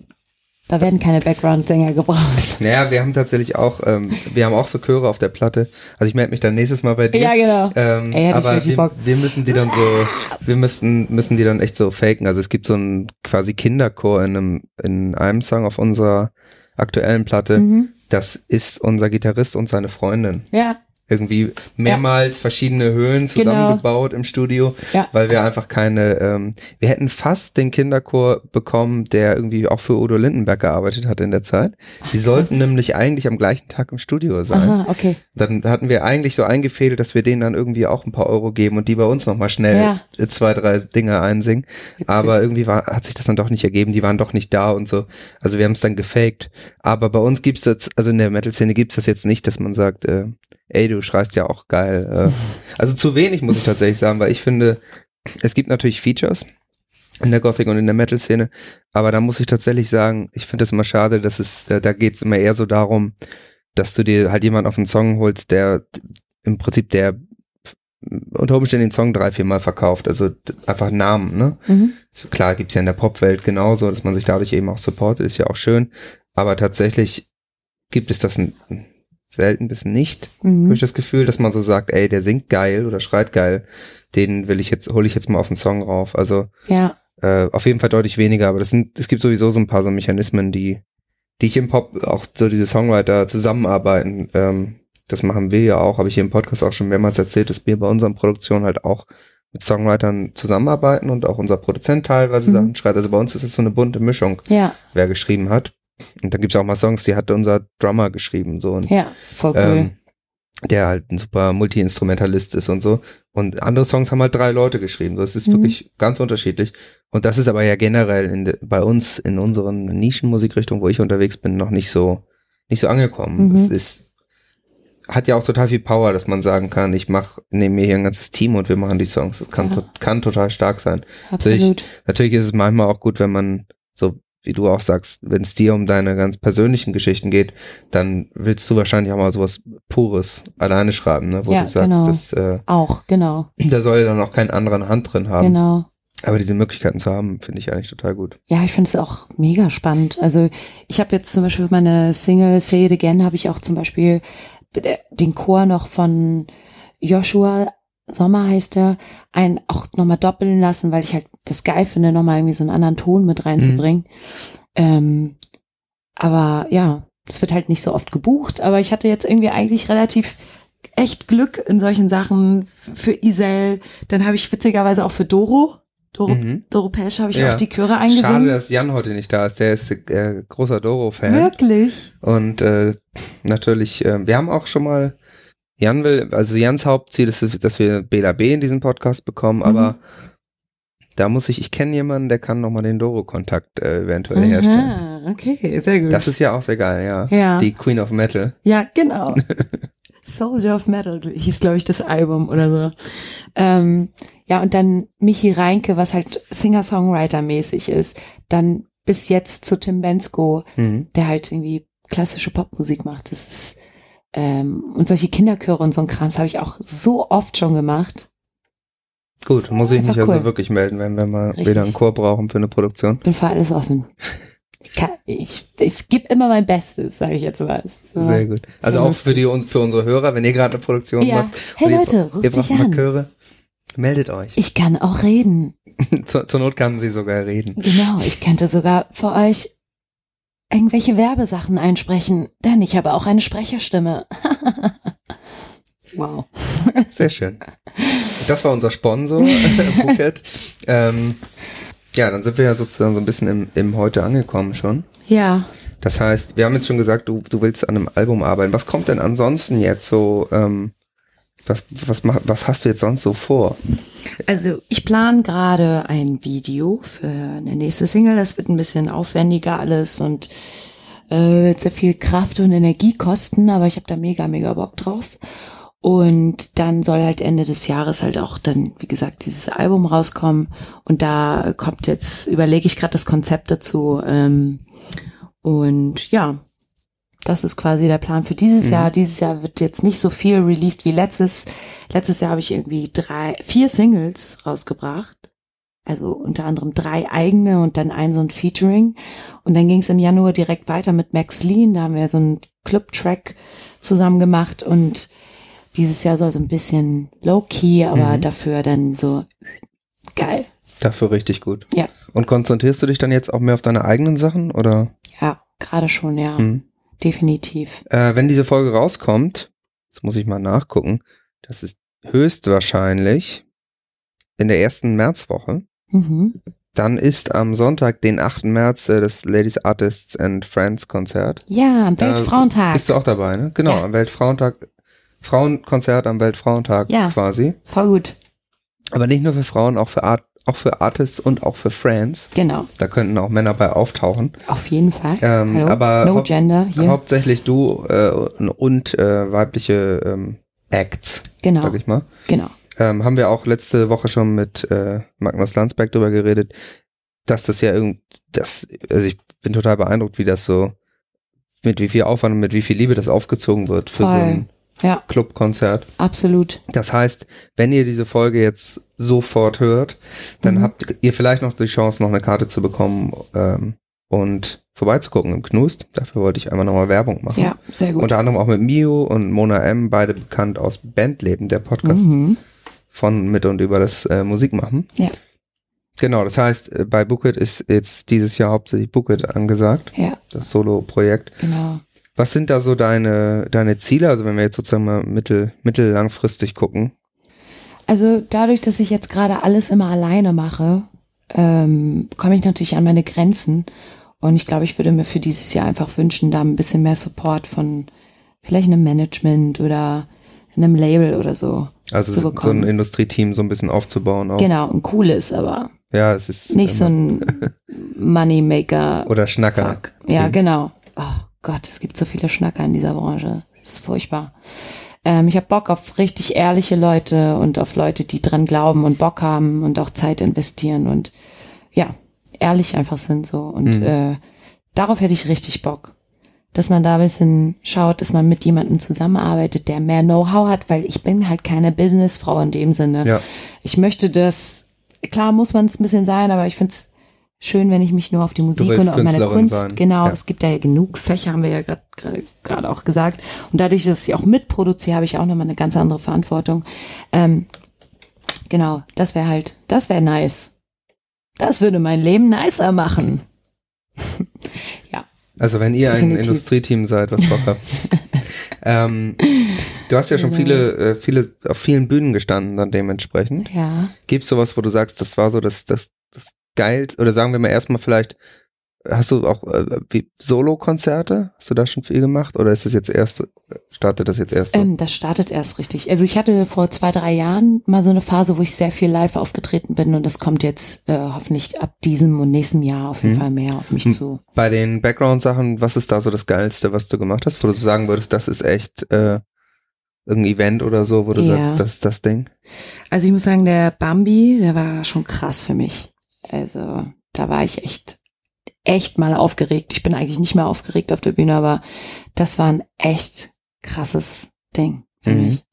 Da werden keine Background-Sänger gebraucht. Naja, wir haben tatsächlich auch, ähm, wir haben auch so Chöre auf der Platte. Also ich melde mich dann nächstes Mal bei dir. Ja, genau. Ähm, Ey, aber wir, wir, müssen die dann so, wir müssen, müssen die dann echt so faken. Also es gibt so einen quasi Kinderchor in einem, in einem Song auf unserer aktuellen Platte. Mhm das ist unser Gitarrist und seine Freundin. Ja. Irgendwie mehrmals ja. verschiedene Höhen genau. zusammengebaut genau. im Studio, ja. weil wir einfach keine, ähm, wir hätten fast den Kinderchor bekommen, der irgendwie auch für Udo Lindenberg gearbeitet hat in der Zeit. Die Ach, sollten nämlich eigentlich am gleichen Tag im Studio sein. Aha, okay. Dann hatten wir eigentlich so eingefädelt, dass wir denen dann irgendwie auch ein paar Euro geben und die bei uns nochmal schnell ja. zwei, drei Dinge einsingen. Witzig. Aber irgendwie war, hat sich das dann doch nicht ergeben, die waren doch nicht da und so. Also wir haben es dann gefaked. Aber bei uns gibt's das, also in der Metal-Szene gibt's das jetzt nicht, dass man sagt, äh, ey, du schreist ja auch geil. Äh. Also zu wenig, muss ich tatsächlich sagen, weil ich finde, es gibt natürlich Features in der Gothic und in der Metal-Szene, aber da muss ich tatsächlich sagen, ich finde es immer schade, dass es, da geht es immer eher so darum, dass du dir halt jemanden auf einen Song holst, der im Prinzip der unter Umständen den Song drei, vier Mal verkauft, also einfach Namen, ne? Mhm. Klar gibt's ja in der Popwelt genauso, dass man sich dadurch eben auch supportet, ist ja auch schön, aber tatsächlich gibt es das selten bis nicht, mhm. habe ich das Gefühl, dass man so sagt, ey, der singt geil oder schreit geil, den will ich jetzt, hole ich jetzt mal auf den Song rauf. Also ja. äh, auf jeden Fall deutlich weniger, aber das sind, es gibt sowieso so ein paar so Mechanismen, die, die ich im Pop auch so diese Songwriter zusammenarbeiten. Ähm, das machen wir ja auch, habe ich hier im Podcast auch schon mehrmals erzählt, dass wir bei unseren Produktionen halt auch mit Songwritern zusammenarbeiten und auch unser Produzent teilweise mhm. Sachen schreibt. Also bei uns ist es so eine bunte Mischung, ja. wer geschrieben hat. Und dann gibt's auch mal Songs, die hat unser Drummer geschrieben, so. Und, ja, voll cool. Ähm, der halt ein super Multi-Instrumentalist ist und so. Und andere Songs haben halt drei Leute geschrieben. Das ist mhm. wirklich ganz unterschiedlich. Und das ist aber ja generell in bei uns in unseren Nischenmusikrichtungen, wo ich unterwegs bin, noch nicht so, nicht so angekommen. Mhm. Es ist, hat ja auch total viel Power, dass man sagen kann, ich mach, nehme mir hier ein ganzes Team und wir machen die Songs. Das kann, ja. to, kann total stark sein. Absolut. Natürlich, natürlich ist es manchmal auch gut, wenn man so wie du auch sagst, wenn es dir um deine ganz persönlichen Geschichten geht, dann willst du wahrscheinlich auch mal sowas Pures alleine schreiben, ne? wo ja, du sagst, genau. das äh, auch, genau. Da soll dann auch kein anderer eine Hand drin haben. Genau. Aber diese Möglichkeiten zu haben, finde ich eigentlich total gut. Ja, ich finde es auch mega spannend. Also ich habe jetzt zum Beispiel meine Single Say It Again, habe ich auch zum Beispiel den Chor noch von Joshua Sommer heißt er, einen auch nochmal doppeln lassen, weil ich halt das geil finde, nochmal irgendwie so einen anderen Ton mit reinzubringen. Mhm. Ähm, aber ja, es wird halt nicht so oft gebucht, aber ich hatte jetzt irgendwie eigentlich relativ echt Glück in solchen Sachen für Isel. Dann habe ich witzigerweise auch für Doro. Doro, mhm. Doro Pesch habe ich ja. auch die Chöre eingesungen. Schade, dass Jan heute nicht da ist. Der ist äh, großer Doro-Fan. Wirklich? Und äh, natürlich, äh, wir haben auch schon mal Jan will, also Jans Hauptziel ist, dass wir Bela B in diesen Podcast bekommen, mhm. aber da muss ich, ich kenne jemanden, der kann nochmal den Doro-Kontakt äh, eventuell Aha, herstellen. Okay, sehr gut. Das ist ja auch sehr geil, ja. Ja. Die Queen of Metal. Ja, genau. Soldier of Metal hieß, glaube ich, das Album oder so. Ähm, ja, und dann Michi Reinke, was halt Singer-Songwriter-mäßig ist. Dann bis jetzt zu Tim Bensko, mhm. der halt irgendwie klassische Popmusik macht. Das ist ähm, und solche Kinderchöre und so ein Kram, das habe ich auch so oft schon gemacht. Gut, muss ich mich also cool. also wirklich melden, wenn wir mal Richtig. wieder einen Chor brauchen für eine Produktion. Bin für alles offen. Ich, ich, ich gebe immer mein Bestes, sage ich jetzt mal. So. Sehr gut. Also auch für die für unsere Hörer, wenn ihr gerade eine Produktion ja. macht. Hey Leute, ruft ihr braucht mich an. Chöre, meldet euch. Ich kann auch reden. zur, zur Not kann sie sogar reden. Genau, ich könnte sogar für euch irgendwelche Werbesachen einsprechen, denn ich habe auch eine Sprecherstimme. wow. Sehr schön. Das war unser Sponsor, Phuket. ähm, ja, dann sind wir ja sozusagen so ein bisschen im, im Heute angekommen schon. Ja. Das heißt, wir haben jetzt schon gesagt, du, du willst an einem Album arbeiten. Was kommt denn ansonsten jetzt so ähm, was, was, was hast du jetzt sonst so vor? Also ich plane gerade ein Video für eine nächste Single. Das wird ein bisschen aufwendiger alles und äh, wird sehr viel Kraft und Energie kosten, aber ich habe da mega, mega Bock drauf. Und dann soll halt Ende des Jahres halt auch dann, wie gesagt, dieses Album rauskommen. Und da kommt jetzt, überlege ich gerade das Konzept dazu. Ähm, und ja, das ist quasi der Plan für dieses mhm. Jahr. Dieses Jahr wird jetzt nicht so viel released wie letztes. Letztes Jahr habe ich irgendwie drei, vier Singles rausgebracht. Also unter anderem drei eigene und dann ein so ein Featuring. Und dann ging es im Januar direkt weiter mit Max Lean. Da haben wir so einen Club-Track zusammen gemacht. Und dieses Jahr soll so ein bisschen low-key, aber mhm. dafür dann so geil. Dafür richtig gut. Ja. Und konzentrierst du dich dann jetzt auch mehr auf deine eigenen Sachen oder? Ja, gerade schon, ja. Mhm definitiv. Äh, wenn diese Folge rauskommt, Jetzt muss ich mal nachgucken. Das ist höchstwahrscheinlich in der ersten Märzwoche. Mhm. Dann ist am Sonntag, den 8. März, äh, das Ladies Artists and Friends Konzert. Ja, am Weltfrauentag. Bist du auch dabei, ne? Genau, Ja. am Weltfrauentag. Frauenkonzert am Weltfrauentag Ja. quasi. Voll gut. Aber nicht nur für Frauen, auch für Art, auch für Artists und auch für Friends. Genau. Da könnten auch Männer bei auftauchen. Auf jeden Fall. Ähm, Hallo? aber no hau- Gender hier. Hauptsächlich du äh, und äh, weibliche ähm, Acts, genau. sag ich mal. Genau. Ähm, haben wir auch letzte Woche schon mit äh, Magnus Landsberg drüber geredet, dass das ja irgend, das, also ich bin total beeindruckt, wie das so, mit wie viel Aufwand und mit wie viel Liebe das aufgezogen wird für so Voll. ein Ja, Clubkonzert. absolut. Das heißt, wenn ihr diese Folge jetzt sofort hört, dann Mhm. habt ihr vielleicht noch die Chance, noch eine Karte zu bekommen ähm, und vorbeizugucken im Knust. Dafür wollte ich einmal nochmal Werbung machen. Ja, sehr gut. Unter anderem auch mit Mio und Mona M, beide bekannt aus Bandleben, der Podcast Mhm. von, mit und über das äh, Musikmachen. Ja. Genau, das heißt, äh, bei Bookit ist jetzt dieses Jahr hauptsächlich Bookit angesagt, Ja, das Solo-Projekt. genau. Was sind da so deine, deine Ziele? Also wenn wir jetzt sozusagen mal mittel, mittellangfristig gucken. Also dadurch, dass ich jetzt gerade alles immer alleine mache, ähm, komme ich natürlich an meine Grenzen. Und ich glaube, ich würde mir für dieses Jahr einfach wünschen, da ein bisschen mehr Support von vielleicht einem Management oder einem Label oder so. Also Zu so ein bekommen. Industrieteam so ein bisschen aufzubauen auch. Genau, ein cooles, aber Ja, es ist nicht so ein Moneymaker. oder Schnacker. Fuck. Ja, genau. Oh Gott, es gibt so viele Schnacker in dieser Branche. Das ist furchtbar. Ähm, ich habe Bock auf richtig ehrliche Leute und auf Leute, die dran glauben und Bock haben und auch Zeit investieren und ja, ehrlich einfach sind so. Und Mhm. äh, darauf hätte ich richtig Bock. Dass man da ein bisschen schaut, dass man mit jemandem zusammenarbeitet, der mehr Know-how hat, weil ich bin halt keine Businessfrau in dem Sinne. Ja. Ich möchte das, klar muss man es ein bisschen sein, aber ich find's schön, wenn ich mich nur auf die Musik und auf meine Kunst, sein. genau, Ja. es gibt ja genug Fächer, haben wir ja gerade auch gesagt. Und dadurch, dass ich auch mitproduziere, habe ich auch nochmal eine ganz andere Verantwortung. Ähm, genau, das wäre halt, das wäre nice. Das würde mein Leben nicer machen. ja, Also wenn ihr ein Definitiv. Industrieteam seid, was Bock habt. ähm, du hast ja schon Genau. viele, äh, viele, auf vielen Bühnen gestanden dann dementsprechend. ja. Gibt's sowas, wo du sagst, das war so das, das, das geil, oder sagen wir mal erstmal vielleicht, hast du auch äh, wie Solo-Konzerte? Hast du da schon viel gemacht? Oder ist das jetzt erst, startet das jetzt erst so? Ähm, das startet erst richtig. Also ich hatte vor zwei, drei Jahren mal so eine Phase, wo ich sehr viel live aufgetreten bin und das kommt jetzt äh, hoffentlich ab diesem und nächstem Jahr auf jeden Hm. Fall mehr auf mich Hm. zu. Bei den Background-Sachen, was ist da so das Geilste, was du gemacht hast, wo du sagen würdest, das ist echt äh, irgendein Event oder so, wo du Ja. sagst, das ist das Ding? Also ich muss sagen, der Bambi, der war schon krass für mich. Also da war ich echt, echt mal aufgeregt. Ich bin eigentlich nicht mehr aufgeregt auf der Bühne, aber das war ein echt krasses Ding für Mhm. mich.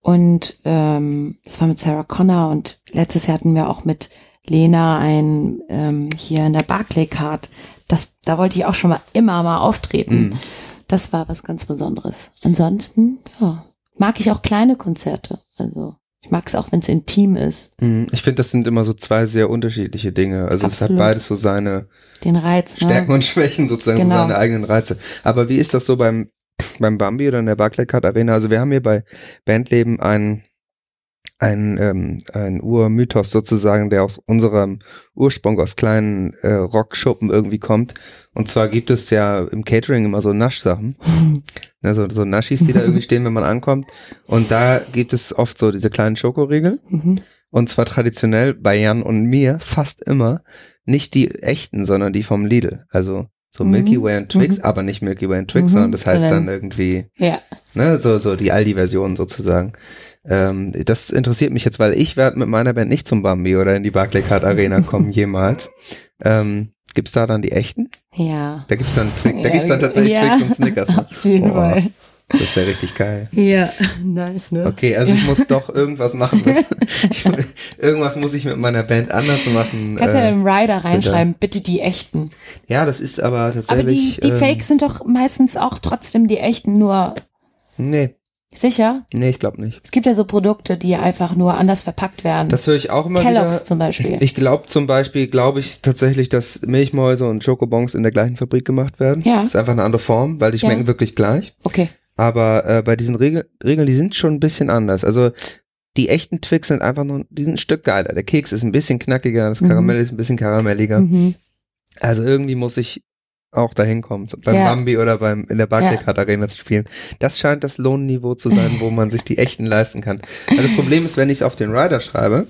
Und ähm, das war mit Sarah Connor und letztes Jahr hatten wir auch mit Lena ein ähm, hier in der Barclaycard. Das, da wollte ich auch schon mal immer mal auftreten. Mhm. Das war was ganz Besonderes. Ansonsten, ja, mag ich auch kleine Konzerte. Also ich mag es auch, wenn es intim ist. Mhm. Ich finde, das sind immer so zwei sehr unterschiedliche Dinge. Also es hat beides so seine Den Reiz. Ne? Stärken und Schwächen sozusagen, so Genau. seine eigenen Reize. Aber wie ist das so beim, beim Bambi oder in der Barclaycard Arena? Also wir haben hier bei Bandleben einen, ein, ähm, ein Urmythos sozusagen, der aus unserem Ursprung aus kleinen äh, Rockschuppen irgendwie kommt. Und zwar gibt es ja im Catering immer so Naschsachen. Also so Naschis, die da irgendwie stehen, wenn man ankommt. Und da gibt es oft so diese kleinen Schokoriegel. Mhm. Und zwar traditionell bei Jan und mir fast immer nicht die echten, sondern die vom Lidl. Also so Mhm. Milky Way und Twix, Mhm. aber nicht Milky Way und Twix, Mhm. sondern das heißt dann irgendwie, Ja. ne, so, so die Aldi-Version sozusagen. Ähm, das interessiert mich jetzt, weil ich werde mit meiner Band nicht zum Bambi oder in die Barclaycard Arena kommen jemals. Ähm, gibt's da dann die echten? Ja. Da gibt's dann, Twix, da Ja, gibt's dann tatsächlich ja. Twix und Snickers. Auf jeden. Fall. Das ist ja richtig geil. Ja, nice, ne? Okay, also ich muss doch irgendwas machen. Was, ich, irgendwas muss ich mit meiner Band anders machen. Kannst ja äh, im Rider reinschreiben, bitte die echten. ja, das ist aber tatsächlich. Aber die, die ähm, Fakes sind doch meistens auch trotzdem die echten, nur Nee, sicher. nee, ich glaube nicht. Es gibt ja so Produkte, die einfach nur anders verpackt werden. Das höre ich auch immer Kellogg's wieder. zum Beispiel. Ich glaube zum Beispiel, glaube ich tatsächlich, dass Milchmäuse und Schokobons in der gleichen Fabrik gemacht werden. Ja. Das ist einfach eine andere Form, weil die Ja. schmecken wirklich gleich. okay. Aber äh, bei diesen Regel Regeln, die sind schon ein bisschen anders. Also die echten Twix sind einfach nur, die sind ein Stück geiler. Der Keks ist ein bisschen knackiger, das Mhm. Karamell ist ein bisschen karamelliger. Mhm. Also irgendwie muss ich auch dahin kommen, beim Ja. Bambi oder beim in der Barclaycard Arena zu spielen. Das scheint das Lohnniveau zu sein, wo man sich die echten leisten kann. Weil das Problem ist, wenn ich es auf den Rider schreibe,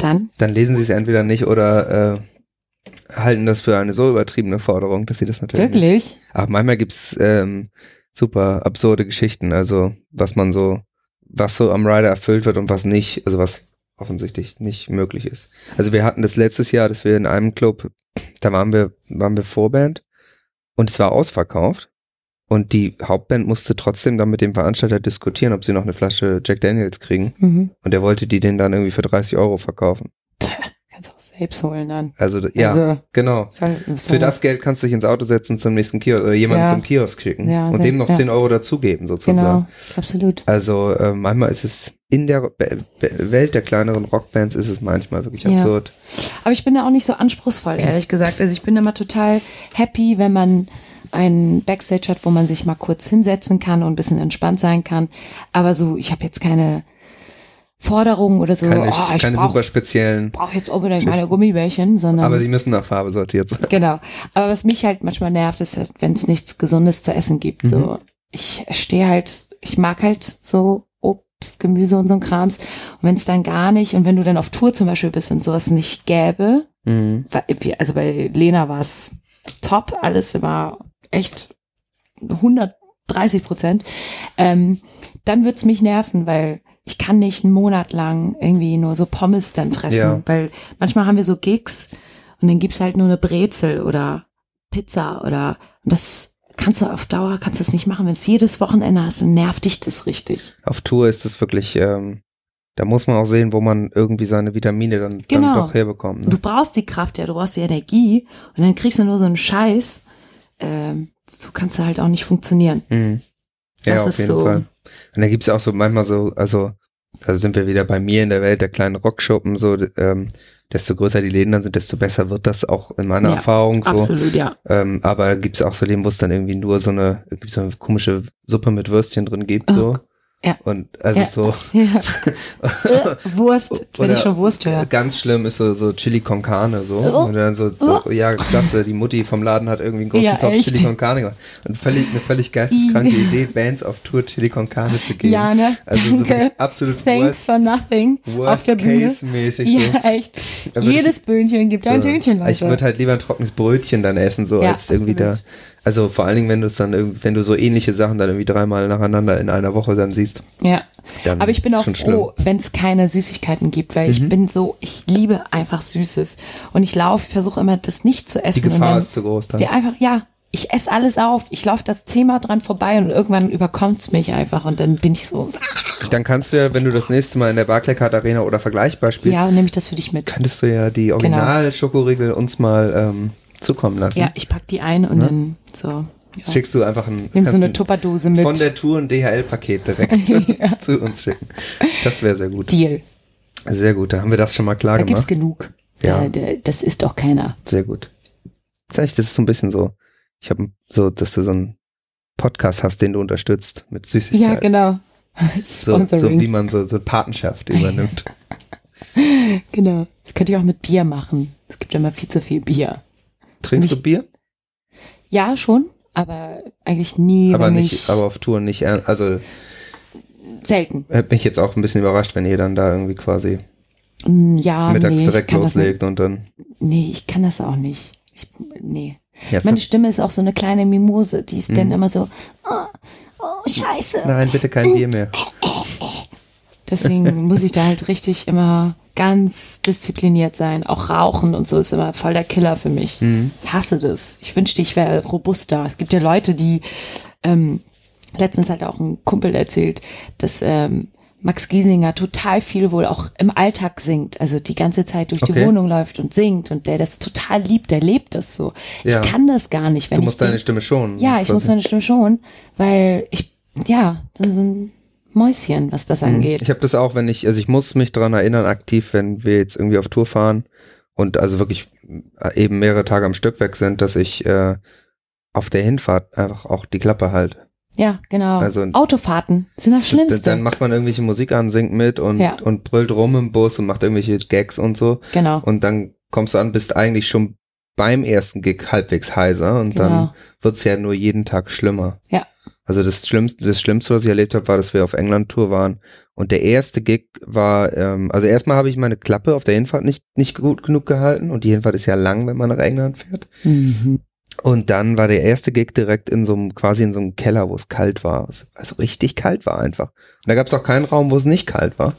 Dann? dann lesen sie es entweder nicht oder äh, halten das für eine so übertriebene Forderung, dass sie das natürlich nicht. Wirklich? Ach, manchmal gibt's ähm, super absurde Geschichten, also was man so, was so am Rider erfüllt wird und was nicht, also was offensichtlich nicht möglich ist. Also wir hatten das letztes Jahr, dass wir in einem Club, da waren wir, waren wir Vorband und es war ausverkauft und die Hauptband musste trotzdem dann mit dem Veranstalter diskutieren, ob sie noch eine Flasche Jack Daniels kriegen Mhm. und der wollte die den dann irgendwie für 30 Euro verkaufen. Kannst auch selbst holen dann. Also ja, Also, genau. soll, soll Für das Geld kannst du dich ins Auto setzen zum nächsten Kiosk oder jemanden Ja. zum Kiosk schicken Ja, und dem noch ja. 10 Euro dazugeben sozusagen. Genau, absolut. Also äh, manchmal ist es in der Be Be Welt der kleineren Rockbands ist es manchmal wirklich absurd. Aber ich bin da auch nicht so anspruchsvoll, ehrlich gesagt. Also ich bin immer total happy, wenn man einen Backstage hat, wo man sich mal kurz hinsetzen kann und ein bisschen entspannt sein kann. Aber so, ich habe jetzt keine Forderungen oder so, Keine, oh, ich keine brauche super speziellen, brauch jetzt unbedingt meine Gummibärchen, sondern aber sie müssen nach Farbe sortiert sein. Genau. Aber was mich halt manchmal nervt, ist, halt, wenn es nichts Gesundes zu essen gibt. Mhm. So, ich stehe halt, ich mag halt so Obst, Gemüse und so ein Krams. Und wenn es dann gar nicht, und wenn du dann auf Tour zum Beispiel bist und sowas nicht gäbe, Mhm. also bei Lena war es top, alles war echt 130 Prozent, ähm, dann wird's mich nerven, weil ich kann nicht einen Monat lang irgendwie nur so Pommes dann fressen, Ja. weil manchmal haben wir so Gigs und dann gibt's halt nur eine Brezel oder Pizza oder das kannst du auf Dauer, kannst du das nicht machen. Wenn es jedes Wochenende hast, dann nervt dich das richtig. Auf Tour ist es wirklich, ähm, da muss man auch sehen, wo man irgendwie seine Vitamine dann, Genau. dann doch herbekommt. Du Ne? brauchst die Kraft, ja, du brauchst die Energie und dann kriegst du nur so einen Scheiß. Ähm, so kannst du halt auch nicht funktionieren. Mhm. Ja, Das auf ist jeden so- Fall. Und da gibt's auch so manchmal so, also, also sind wir wieder bei mir in der Welt der kleinen Rockschuppen, so, ähm, desto größer die Läden dann sind, desto besser wird das auch in meiner Ja, Erfahrung so. Absolut, ja. Ähm, aber gibt's auch so Läden, wo es dann irgendwie nur so eine, so eine komische Suppe mit Würstchen drin gibt, so. Ja. Und also Ja. so. ja. Äh, Wurst, wenn ich schon Wurst höre. Ganz schlimm ist so, so Chili con Carne, so. Oh. Und dann so, so, ja, klasse, die Mutti vom Laden hat irgendwie einen großen Ja, Topf echt? Chili con Carne gemacht. Und völlig, eine völlig geisteskranke Idee, Bands auf Tour Chili con Carne zu geben. Ja, ne? Also so Danke. wirklich absolut Thanks worst, for nothing worst auf der Bühne. case mäßig Ja, so. echt. Da würd ich- Jedes Böhnchen gibt ein Tönchen, Ich Leute. würde halt lieber ein trockenes Brötchen dann essen, so Ja, als irgendwie da. Also vor allen Dingen, wenn du es dann wenn du so ähnliche Sachen dann irgendwie dreimal nacheinander in einer Woche dann siehst. ja. Dann Aber ich bin auch froh, wenn es keine Süßigkeiten gibt, weil ich bin so, ich liebe einfach Süßes. Und ich laufe, versuche immer, das nicht zu Die essen. und Gefahr dann, ist zu groß dann. die einfach, ja, ich esse alles auf. Ich laufe das Thema dran vorbei und irgendwann überkommt's mich einfach und dann bin ich so, Dann kannst du ja, wenn du das nächste Mal in der Barclaycard Arena oder vergleichbar spielst, ja, nehme ich das für dich mit. könntest du ja die Original-Schokoriegel uns mal ähm, zukommen lassen. Ja, ich pack die ein und dann so. Ja. Schickst du einfach ein, Nimm so eine ein- Tupperdose mit. von der Tour ein DHL-Paket direkt zu uns schicken. Das wäre sehr gut. Deal. Sehr gut, da haben wir das schon mal klar Da gibt's gemacht. genug. Ja. Da, da, das ist doch keiner. Sehr gut. Das ist, das ist so ein bisschen so, ich habe so, dass du so einen Podcast hast, den du unterstützt mit Süßigkeiten. Ja, genau. So, so wie man so, so Patenschaft übernimmt. genau. Das könnte ich auch mit Bier machen. Es gibt immer viel zu viel Bier. Trinkst du Nicht- Bier? Ja, schon, aber eigentlich nie. aber nicht, ich, aber auf Tour nicht. Also selten. hat mich jetzt auch ein bisschen überrascht, wenn ihr dann da irgendwie quasi Mm, Ja, mittags nee, direkt loslegt und dann. Nee, ich kann das auch nicht. Ich, nee. Ist Meine Stimme ist auch so eine kleine Mimose, die ist Mhm. dann immer so, oh, oh scheiße. Nein, bitte kein Bier mehr. Deswegen muss ich da halt richtig immer ganz diszipliniert sein. Auch Rauchen und so ist immer voll der Killer für mich. Mhm. Ich hasse das. Ich wünschte, ich wäre robuster. Es gibt ja Leute, die ähm, letztens hat auch ein Kumpel erzählt, dass ähm, Max Giesinger total viel wohl auch im Alltag singt, also die ganze Zeit durch die Okay. Wohnung läuft und singt und der das total liebt, der lebt das so. Ja. Ich kann das gar nicht, wenn Du ich musst deine Stimme schonen. ja, ich muss meine Stimme schon, weil ich, ja, das ist ein Mäuschen, was das angeht. Ich habe das auch, wenn ich, also ich muss mich dran erinnern, aktiv, wenn wir jetzt irgendwie auf Tour fahren und also wirklich eben mehrere Tage am Stück weg sind, dass ich äh, auf der Hinfahrt einfach auch die Klappe halte. Ja, genau. Also- Autofahrten sind das Dann, Schlimmste. dann macht man irgendwelche Musik an, singt mit und, Ja. und brüllt rum im Bus und macht irgendwelche Gags und so. genau. Und dann kommst du an, bist eigentlich schon beim ersten Gig halbwegs heiser und dann Genau. wird's ja nur jeden Tag schlimmer. Ja. Also das Schlimmste, das Schlimmste, was ich erlebt habe, war, dass wir auf England-Tour waren und der erste Gig war, ähm, also erstmal habe ich meine Klappe auf der Hinfahrt nicht, nicht gut genug gehalten und die Hinfahrt ist ja lang, wenn man nach England fährt. Mhm. Und dann war der erste Gig direkt in so einem, quasi in so einem Keller, wo es kalt war. Also richtig kalt war einfach. Und da gab es auch keinen Raum, wo es nicht kalt war.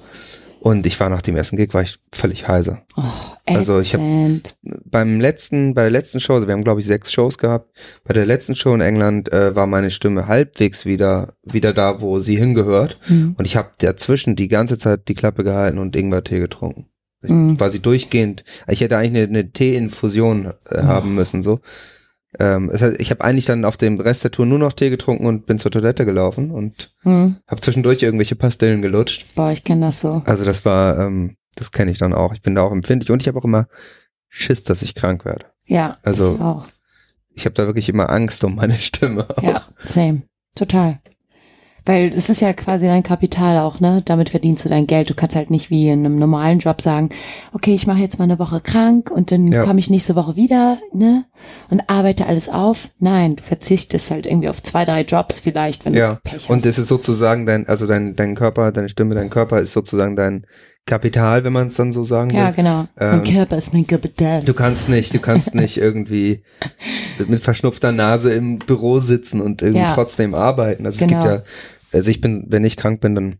Und ich war nach dem ersten Gig, war ich völlig heiser. Oh, Also ich hab- ätzend. Beim letzten, bei der letzten Show, also wir haben glaube ich sechs Shows gehabt. Bei der letzten Show in England äh, war meine Stimme halbwegs wieder, wieder da, wo sie hingehört. Mhm. Und ich habe dazwischen die ganze Zeit die Klappe gehalten und Ingwertee getrunken. Mhm. Quasi durchgehend. Ich hätte eigentlich eine, eine Teeinfusion äh, haben müssen, so. Ähm, das heißt, ich habe eigentlich dann auf dem Rest der Tour nur noch Tee getrunken und bin zur Toilette gelaufen und Mhm. habe zwischendurch irgendwelche Pastillen gelutscht. Boah, ich kenne das so. Also das war, ähm, das kenne ich dann auch. Ich bin da auch empfindlich und ich habe auch immer Schiss, dass ich krank werde. Ja, Also- ich auch. Ich habe da wirklich immer Angst um meine Stimme. Auch. Ja, same. Total. Weil es ist ja quasi dein Kapital auch, ne? Damit verdienst du dein Geld. Du kannst halt nicht wie in einem normalen Job sagen, okay, ich mache jetzt mal eine Woche krank und dann Ja. komme ich nächste Woche wieder, ne? Und arbeite alles auf. Nein, du verzichtest halt irgendwie auf zwei, drei Jobs vielleicht, wenn Ja, du Pech hast. und es ist sozusagen dein, also dein, dein Körper, deine Stimme, dein Körper ist sozusagen dein Kapital, wenn man es dann so sagen ja, will. genau. Ähm, mein Körper ist mein Kapital. Du kannst nicht, du kannst nicht irgendwie mit, mit verschnupfter Nase im Büro sitzen und irgendwie Ja. trotzdem arbeiten. Also Genau. es gibt ja, also ich bin, wenn ich krank bin, dann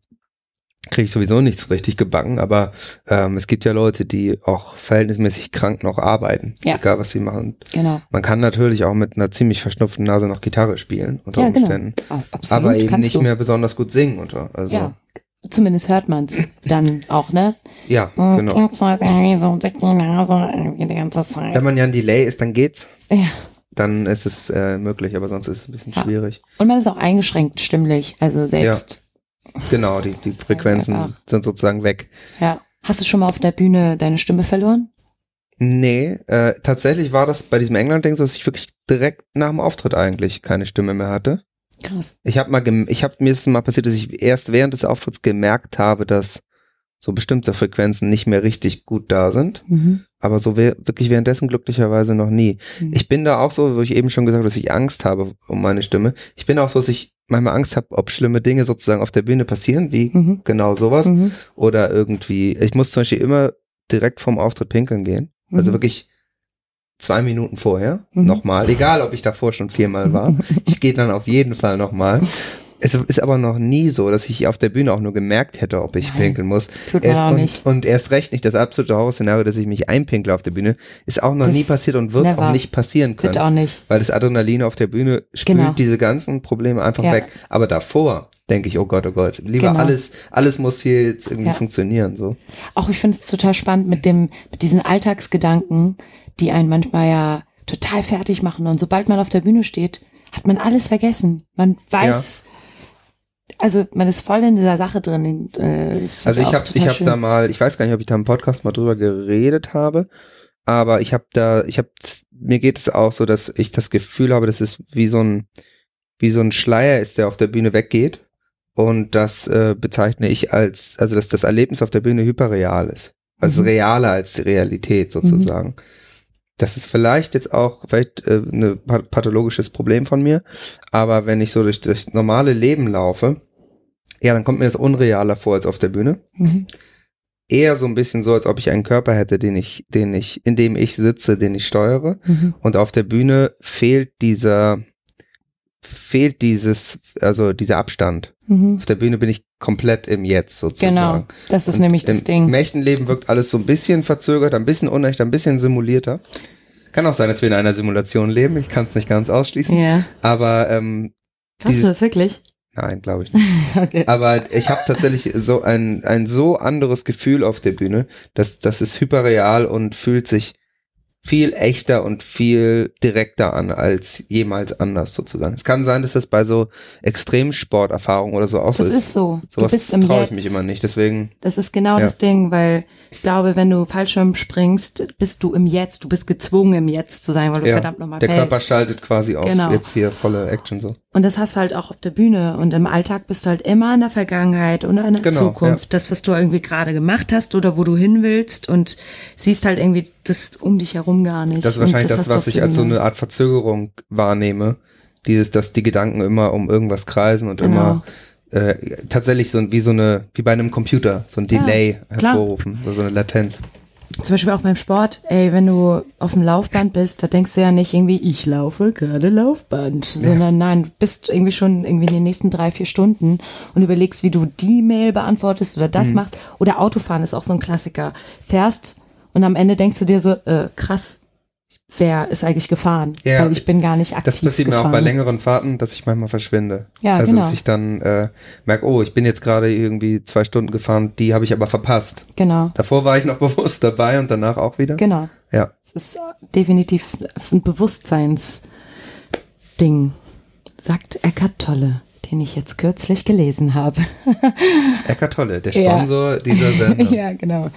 kriege ich sowieso nichts richtig gebacken, aber ähm, es gibt ja Leute, die auch verhältnismäßig krank noch arbeiten, Ja. egal was sie machen. Genau. Man kann natürlich auch mit einer ziemlich verschnupften Nase noch Gitarre spielen unter Ja, genau. Umständen, Oh, absolut. aber eben kannst nicht du. mehr besonders gut singen unter. Also Ja. Zumindest hört man's dann auch, ne? ja, Mhm, genau. klingt's irgendwie so durch die Nase irgendwie die ganze Zeit. Wenn man ja ein Delay ist, dann geht's. Ja. Dann ist es äh, möglich, aber sonst ist es ein bisschen Ja. schwierig. Und man ist auch eingeschränkt stimmlich, also selbst. Genau, die, die Frequenzen einfach- sind sozusagen weg. Ja. Hast du schon mal auf der Bühne deine Stimme verloren? Nee, äh, tatsächlich war das bei diesem England-Ding so, dass ich wirklich direkt nach dem Auftritt eigentlich keine Stimme mehr hatte. Krass. Ich habe mal, ich habe mir ist es mal passiert, dass ich erst während des Auftritts gemerkt habe, dass so bestimmte Frequenzen nicht mehr richtig gut da sind. Mhm. Aber so we wirklich währenddessen glücklicherweise noch nie. Mhm. Ich bin da auch so, wo ich eben schon gesagt habe, dass ich Angst habe um meine Stimme. Ich bin auch so, dass ich manchmal Angst habe, ob schlimme Dinge sozusagen auf der Bühne passieren, wie Mhm. genau sowas. Mhm. Oder irgendwie, ich muss zum Beispiel immer direkt vorm Auftritt pinkeln gehen. Also Mhm. wirklich zwei Minuten vorher. Mhm. Nochmal. Egal, ob ich davor schon viermal war. Ich gehe dann auf jeden Fall nochmal. Es ist aber noch nie so, dass ich auf der Bühne auch nur gemerkt hätte, ob ich Nein. pinkeln muss. Tut man Erst, auch und, nicht. und erst recht nicht das absolute Horrorszenario, dass ich mich einpinkle auf der Bühne, ist auch noch Das nie passiert und wird never. auch nicht passieren können. Wird auch nicht. Weil das Adrenalin auf der Bühne spült Genau. diese ganzen Probleme einfach Ja. weg. Aber davor denke ich, oh Gott, oh Gott, lieber Genau. alles, alles muss hier jetzt irgendwie Ja. funktionieren, so. Auch ich finde es total spannend mit dem, mit diesen Alltagsgedanken, die einen manchmal ja total fertig machen. Und sobald man auf der Bühne steht, hat man alles vergessen. Man weiß, also man ist voll in dieser Sache drin. Äh, ich Also ich habe ich hab schön. da mal, ich weiß gar nicht, ob ich da im Podcast mal drüber geredet habe, aber ich habe da, ich habe, mir geht es auch so, dass ich das Gefühl habe, dass es wie so ein, wie so ein Schleier ist, der auf der Bühne weggeht. Und das äh, bezeichne ich als, also dass das Erlebnis auf der Bühne hyperreal ist. Also Mhm. realer als die Realität sozusagen. Das ist vielleicht jetzt auch vielleicht äh, ein pathologisches Problem von mir, aber wenn ich so durch das normale Leben laufe, ja, dann kommt mir das unrealer vor als auf der Bühne Mhm. eher so ein bisschen so, als ob ich einen Körper hätte, den ich, den ich, in dem ich sitze, den ich steuere. Mhm. Und auf der Bühne fehlt dieser, fehlt dieses, also dieser Abstand. Mhm. Auf der Bühne bin ich komplett im Jetzt sozusagen. Genau, das ist Und nämlich das im, Ding. Im echten Leben wirkt alles so ein bisschen verzögert, ein bisschen unecht, ein bisschen simulierter. Kann auch sein, dass wir in einer Simulation leben. Ich kann es nicht ganz ausschließen. Ja. Aber ähm, Kannst du dieses- das wirklich? Nein, glaube ich nicht. Okay. Aber ich habe tatsächlich so ein, ein so anderes Gefühl auf der Bühne, dass das ist hyperreal und fühlt sich viel echter und viel direkter an als jemals anders sozusagen. Es kann sein, dass das bei so Extremsporterfahrungen oder so auch so Das ist. ist so. Du Sowas bist im traue ich mich immer nicht. Deswegen, Das ist genau Ja. das Ding, weil ich glaube, wenn du Fallschirm springst, bist du im Jetzt. Du bist gezwungen, im Jetzt zu sein, weil du ja, verdammt nochmal der fällst. Körper schaltet quasi auf. Genau. Jetzt hier volle Action so. Und das hast du halt auch auf der Bühne. Und im Alltag bist du halt immer in der Vergangenheit und in der Genau, Zukunft. Das, was du irgendwie gerade gemacht hast oder wo du hin willst und siehst halt irgendwie das um dich herum gar nicht. Das ist wahrscheinlich das, du was ich als so eine Art Verzögerung wahrnehme. Dieses, dass die Gedanken immer um irgendwas kreisen und Genau. immer äh, tatsächlich so ein- wie so eine, wie bei einem Computer, so ein Ja, Delay klar. hervorrufen, so so eine Latenz. Zum Beispiel auch beim Sport, ey, wenn du auf dem Laufband bist, da denkst du ja nicht irgendwie, ich laufe gerade Laufband, sondern nein, du bist irgendwie schon irgendwie in den nächsten drei, vier Stunden und überlegst, wie du die Mail beantwortest oder Mhm. das machst. Oder Autofahren ist auch so ein Klassiker. Fährst und am Ende denkst du dir so, äh, krass, wer ist eigentlich gefahren? Ja, Weil ich bin gar nicht aktiv Das passiert mir gefahren. auch bei längeren Fahrten, dass ich manchmal verschwinde. Ja, also genau. dass ich dann äh, merke, oh, ich bin jetzt gerade irgendwie zwei Stunden gefahren, die habe ich aber verpasst. Genau, Davor war ich noch bewusst dabei und danach auch wieder. genau. Ja. Es ist definitiv ein Bewusstseinsding, sagt Eckart Tolle, den ich jetzt kürzlich gelesen habe. Eckart Tolle, der Ja. Sponsor dieser Sendung. ja, genau.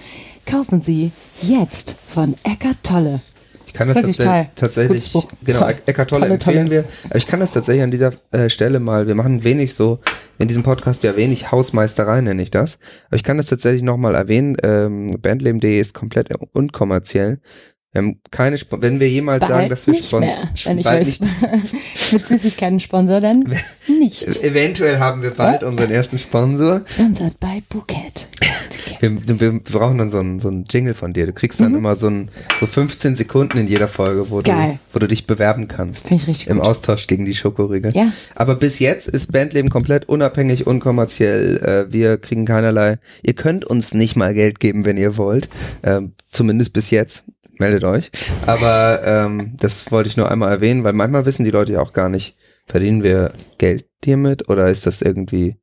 Kaufen Sie jetzt von Eckart Tolle. Ich kann das Wirklich tats tatsächlich, genau, Toll. Eckart Tolle Tolle, empfehlen tolle. wir. Aber ich kann das tatsächlich an dieser äh, Stelle mal, wir machen wenig so, in diesem Podcast ja wenig Hausmeisterei, nenne ich das. Aber ich kann das tatsächlich nochmal erwähnen. Ähm, Bandleben.de ist komplett unkommerziell. Wir haben keine, Sp wenn wir jemals sagen, Bald dass wir nicht Spon mehr, wenn ich weiß. Mit Süßigkeiten Sponsor, dann nicht. eventuell haben wir bald unseren ersten Sponsor. Sponsert bei Bouquet. Wir, wir brauchen dann so einen, so einen Jingle von dir. Du kriegst dann immer so, ein, so 15 Sekunden in jeder Folge, wo, du, Mhm. Wo du dich bewerben kannst. Finde ich richtig Im gut. Austausch gegen die Schokoriegel. Ja. Aber bis jetzt ist Bandleben komplett unabhängig, unkommerziell. Äh, wir kriegen keinerlei. Ihr könnt uns nicht mal Geld geben, wenn ihr wollt. Ähm, zumindest bis jetzt. Meldet euch. Aber ähm, das wollte ich nur einmal erwähnen, weil manchmal wissen die Leute ja auch gar nicht, verdienen wir Geld hiermit oder ist das irgendwie,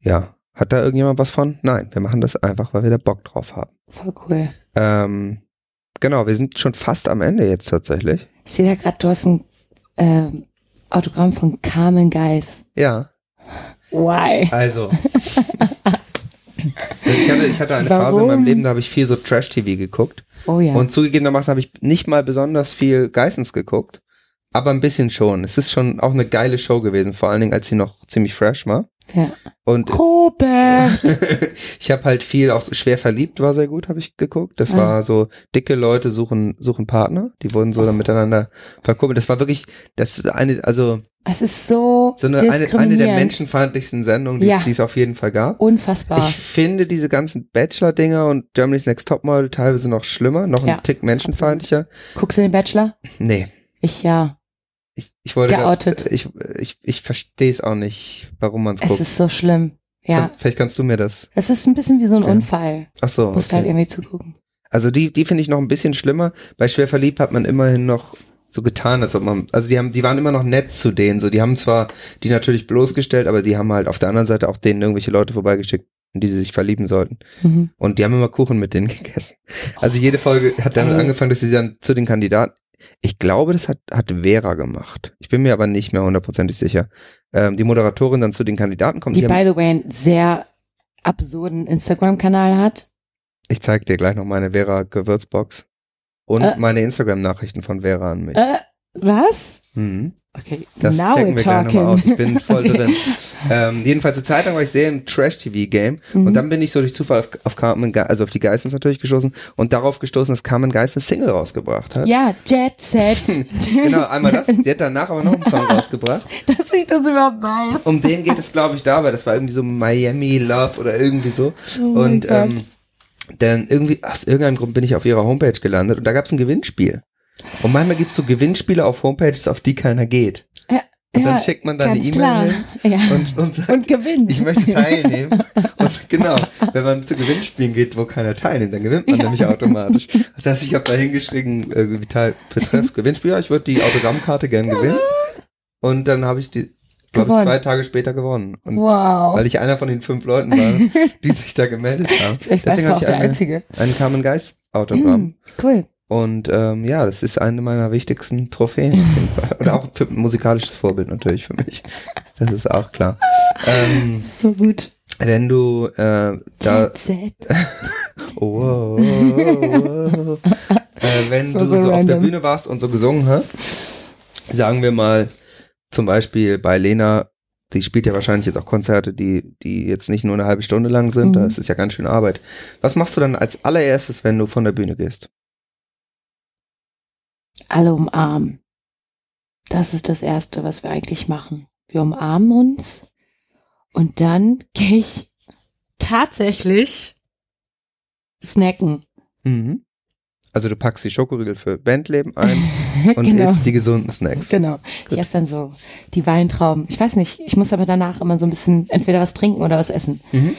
ja, hat da irgendjemand was von? Nein, wir machen das einfach, weil wir da Bock drauf haben. Voll cool. Ähm, genau, wir sind schon fast am Ende jetzt tatsächlich. Ich sehe da gerade, du hast ein ähm, Autogramm von Carmen Geis. Ja, Why? also. ich, hatte, ich hatte eine Phase in meinem Warum? Leben, da habe ich viel so Trash-TV geguckt. Oh ja. Und zugegebenermaßen habe ich nicht mal besonders viel Geissens geguckt, aber ein bisschen schon. Es ist schon auch eine geile Show gewesen, vor allen Dingen, als sie noch ziemlich fresh war. Ja. Und Robert! ich habe halt viel, auch so schwer verliebt war sehr gut, habe ich geguckt. Das Ah. war so, dicke Leute suchen, suchen Partner. Die wurden so dann miteinander verkuppelt. Das war wirklich, das eine, also Es ist so, so eine, eine, eine der menschenfeindlichsten Sendungen, die, Ja. es, die es auf jeden Fall gab. Unfassbar. Ich finde diese ganzen Bachelor-Dinger und Germany's Next Topmodel teilweise noch schlimmer, noch ein Ja, Tick menschenfeindlicher. Guckst du den Bachelor? Nee. Ich ja. Ich, ich wollte grad- Geoutet. ich ich, ich verstehe es auch nicht, warum man es Es guckt. ist so schlimm. Ja. Vielleicht kannst du mir das. Es ist ein bisschen wie so ein Ja. Unfall. Ach so. Musst okay. halt irgendwie zugucken. Also die, die finde ich noch ein bisschen schlimmer. Bei Schwer verliebt hat man immerhin noch so getan, als ob man, also die haben, die waren immer noch nett zu denen, so, die haben zwar die natürlich bloßgestellt, aber die haben halt auf der anderen Seite auch denen irgendwelche Leute vorbeigeschickt, in die sie sich verlieben sollten. Mhm. Und die haben immer Kuchen mit denen gegessen. Also jede Folge hat damit Ey. angefangen, dass sie dann zu den Kandidaten, ich glaube, das hat, hat Vera gemacht. Ich bin mir aber nicht mehr hundertprozentig sicher. Ähm, die Moderatorin dann zu den Kandidaten kommt. Die, Die by the way, einen sehr absurden Instagram-Kanal hat. ich zeig dir gleich noch meine Vera Gewürzbox. Und Äh. meine Instagram-Nachrichten von Vera an mich. Äh, was? Mhm. Okay, Das now checken wir gleich talking. nochmal aus. Ich bin voll drin. ähm, jedenfalls eine Zeit lang war ich sehr im Trash-TV-Game Mhm. und dann bin ich so durch Zufall auf, auf Carmen, Ge- also auf die Geistens natürlich gestoßen und darauf gestoßen, dass Carmen Geist eine Single rausgebracht hat. Ja, Jet Set. Genau, einmal das. Sie hat danach aber noch einen Song rausgebracht. Dass ich das überhaupt weiß. Um den geht es, glaube ich, dabei. Das war irgendwie so Miami Love oder irgendwie so. Oh und ähm, dann irgendwie, aus irgendeinem Grund bin ich auf ihrer Homepage gelandet und da gab es ein Gewinnspiel. Und manchmal gibt es so Gewinnspiele auf Homepages, auf die keiner geht. Ja, Und dann ja, schickt man da eine E-Mail hin Ja. und, und sagt, Und gewinnt. ich möchte teilnehmen. Und genau, wenn man zu Gewinnspielen geht, wo keiner teilnimmt, dann gewinnt man Ja. nämlich automatisch. Das heißt, ich habe da hingeschrieben, äh, wie teil, betreff Gewinnspiel, ja, ich würde die Autogrammkarte gern gewinnen. Und dann habe ich die, glaube ich, zwei Tage später gewonnen. Und Wow. weil ich einer von den fünf Leuten war, die sich da gemeldet haben. Vielleicht warst du auch der eine, Einzige. ein Carmen Geist Autogramm. Mm, cool. Und ähm, ja, das ist eine meiner wichtigsten Trophäen. Und auch für, musikalisches Vorbild natürlich für mich. Das ist auch klar. Ähm, So gut. wenn du äh, da Set. Oh, oh, oh. äh, wenn du so so, auf der. Bühne warst und so gesungen hast, sagen wir mal zum Beispiel bei Lena, die spielt ja wahrscheinlich jetzt auch Konzerte, die, die jetzt nicht nur eine halbe Stunde lang sind, Mhm. das ist ja ganz schön Arbeit. Was machst du dann als allererstes, wenn du von der Bühne gehst? Alle umarmen. Das ist das Erste, was wir eigentlich machen. Wir umarmen uns und dann gehe ich tatsächlich snacken. Mhm. Also du packst die Schokoriegel für Bandleben ein und genau. isst die gesunden Snacks. Genau. Ich esse dann so die Weintrauben. Ich weiß nicht, ich muss aber danach immer so ein bisschen entweder was trinken oder was essen. Mhm.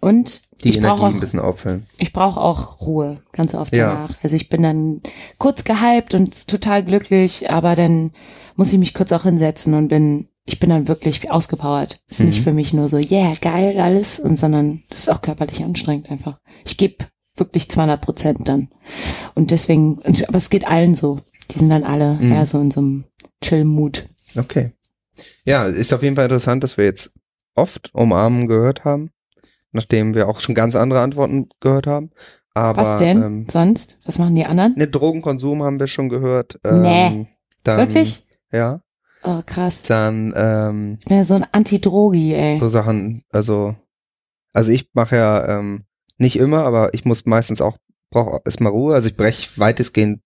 Und Die ich Energie brauche auch ein bisschen auffüllen. ich brauche auch Ruhe, ganz oft Ja. danach. Also ich bin dann kurz gehypt und total glücklich, aber dann muss ich mich kurz auch hinsetzen und bin, ich bin dann wirklich ausgepowert. Es ist nicht Mhm. für mich nur so, yeah, geil, alles, und sondern das ist auch körperlich anstrengend einfach. Ich gebe wirklich 200 Prozent dann. Und deswegen, und, aber es geht allen so. Die sind dann alle Mhm. eher so in so einem Chill-Mut. Okay. Ja, ist auf jeden Fall interessant, dass wir jetzt oft Umarmen gehört haben, nachdem wir auch schon ganz andere Antworten gehört haben. Aber Was denn Ähm, sonst? Was machen die anderen? ne, Drogenkonsum haben wir schon gehört. Ähm, Nee. Dann, Wirklich? Ja. Oh, krass. Dann ähm, Ich bin ja so ein Antidrogi, ey. so Sachen, also, also ich mache ja ähm, nicht immer, aber ich muss meistens auch, brauche erstmal Ruhe. Also ich breche weitestgehend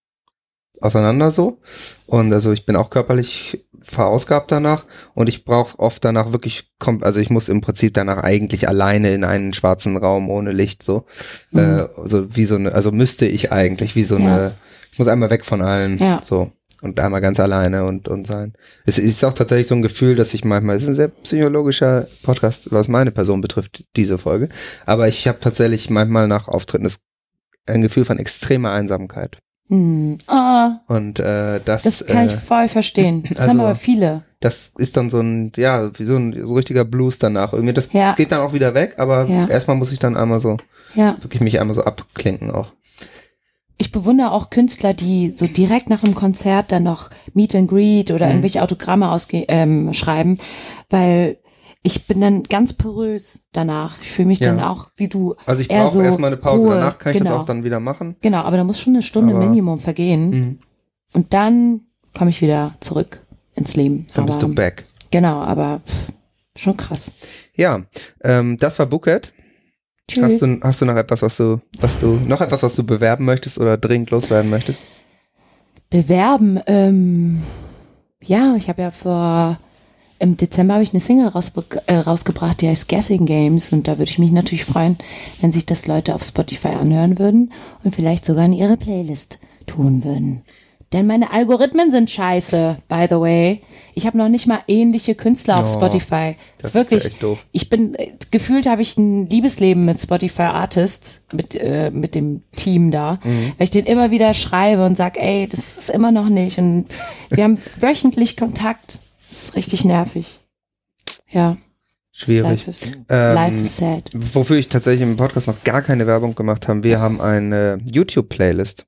auseinander so. Und also ich bin auch körperlich verausgabt danach und ich brauche oft danach wirklich, also ich muss im Prinzip danach eigentlich alleine in einen schwarzen Raum ohne Licht so. Mhm. Äh, also wie so eine, also müsste ich eigentlich wie so Ja. eine, ich muss einmal weg von allen. Ja. So. Und einmal ganz alleine und, und sein. Es ist auch tatsächlich so ein Gefühl, dass ich manchmal, es ist ein sehr psychologischer Podcast, was meine Person betrifft, diese Folge. Aber ich habe tatsächlich manchmal nach Auftritten das, ein Gefühl von extremer Einsamkeit. Hm. Oh, Und äh, das, das kann äh, ich voll verstehen. Das also- haben aber viele. das ist dann so ein, ja, wie so ein so richtiger Blues danach. Irgendwie, das Ja. geht dann auch wieder weg, aber Ja. erstmal muss ich dann einmal so, Ja. wirklich mich einmal so abklinken auch. Ich bewundere auch Künstler, die so direkt nach dem Konzert dann noch Meet and Greet oder Mhm. irgendwelche Autogramme ausge ähm, schreiben, weil ich bin dann ganz porös danach. Ich fühle mich Ja. dann auch wie du. Also ich brauche so erstmal eine Pause, Ruhe. danach kann ich genau. das auch dann wieder machen. Genau, aber da muss schon eine Stunde Aber- Minimum vergehen Mhm. und dann komme ich wieder zurück ins Leben. Dann aber, bist du back. Genau, aber pff, schon krass. Ja, ähm, das war. Tschüss. Hast du, hast du noch etwas, was du, was du, noch etwas, was du bewerben möchtest oder dringend loswerden möchtest? Bewerben, ähm, ja, ich habe ja vor, im Dezember habe ich eine Single rausbe äh, rausgebracht, die heißt Guessing Games und da würde ich mich natürlich freuen, wenn sich das Leute auf Spotify anhören würden und vielleicht sogar in ihre Playlist tun würden. Denn meine Algorithmen sind scheiße, by the way. Ich habe noch nicht mal ähnliche Künstler auf Oh, Spotify. das ist wirklich, ist ja ich bin, äh, gefühlt habe ich ein Liebesleben mit Spotify Artists, mit, äh, mit dem Team da, Mhm. weil ich den immer wieder schreibe und sag, ey, das ist immer noch nicht. Und wir haben wöchentlich Kontakt. Das ist richtig nervig. Ja. Schwierig. Life is, Ähm, life is sad. Wofür ich tatsächlich im Podcast noch gar keine Werbung gemacht habe, wir haben eine YouTube-Playlist.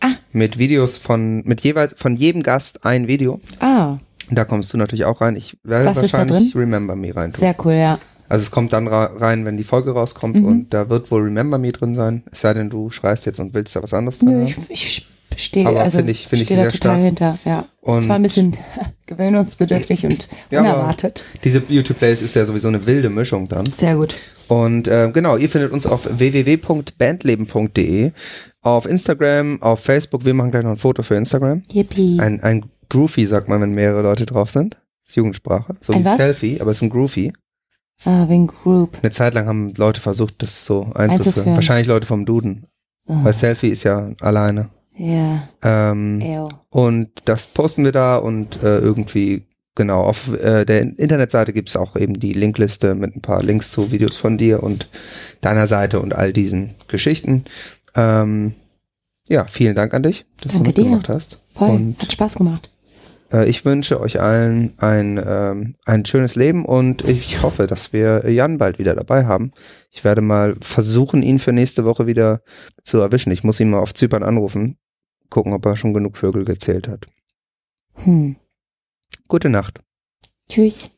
Ah. Mit Videos von, mit jeweils, von jedem Gast ein Video. Ah, Und da kommst du natürlich auch rein. Ich werde Was wahrscheinlich Remember Me rein tun. sehr cool, ja. Also es kommt dann rein, wenn die Folge rauskommt Mhm. und da wird wohl Remember Me drin sein. Es sei denn, du schreist jetzt und willst da was anderes drin Nö, haben. ich, ich stehe Aber also, finde ich- finde ich stehe da total stark. hinter. Ja. Und- es war ein bisschen gewöhnungsbedürftig und Ja, unerwartet. Diese YouTube-Playlist ist ja sowieso eine wilde Mischung dann. Sehr gut. Und äh, genau, ihr findet uns auf www.bandleben.de, auf Instagram, auf Facebook. Wir machen gleich noch ein Foto für Instagram. Yippie. Ein, ein Groovy sagt man, wenn mehrere Leute drauf sind. Das ist Jugendsprache. So Ein wie was? Selfie, aber es ist ein Groovy. Ah, wegen Group. Eine Zeit lang haben Leute versucht, das so einzuführen. Einzuführen. Wahrscheinlich Leute vom Duden. Ah, Weil Selfie ist ja alleine. Ja, Ähm, ew. Und das posten wir da und äh, irgendwie, genau, auf äh, der Internetseite gibt's auch eben die Linkliste mit ein paar Links zu Videos von dir und deiner Seite und all diesen Geschichten. Ähm, ja, vielen Dank an dich, dass Danke du mitgemacht dir. hast. Voll. Und Hat Spaß gemacht. Äh, ich wünsche euch allen ein, ähm, ein schönes Leben und ich hoffe, dass wir Jan bald wieder dabei haben. Ich werde mal versuchen, ihn für nächste Woche wieder zu erwischen. Ich muss ihn mal auf Zypern anrufen. gucken, ob er schon genug Vögel gezählt hat. Hm. Gute Nacht. Tschüss.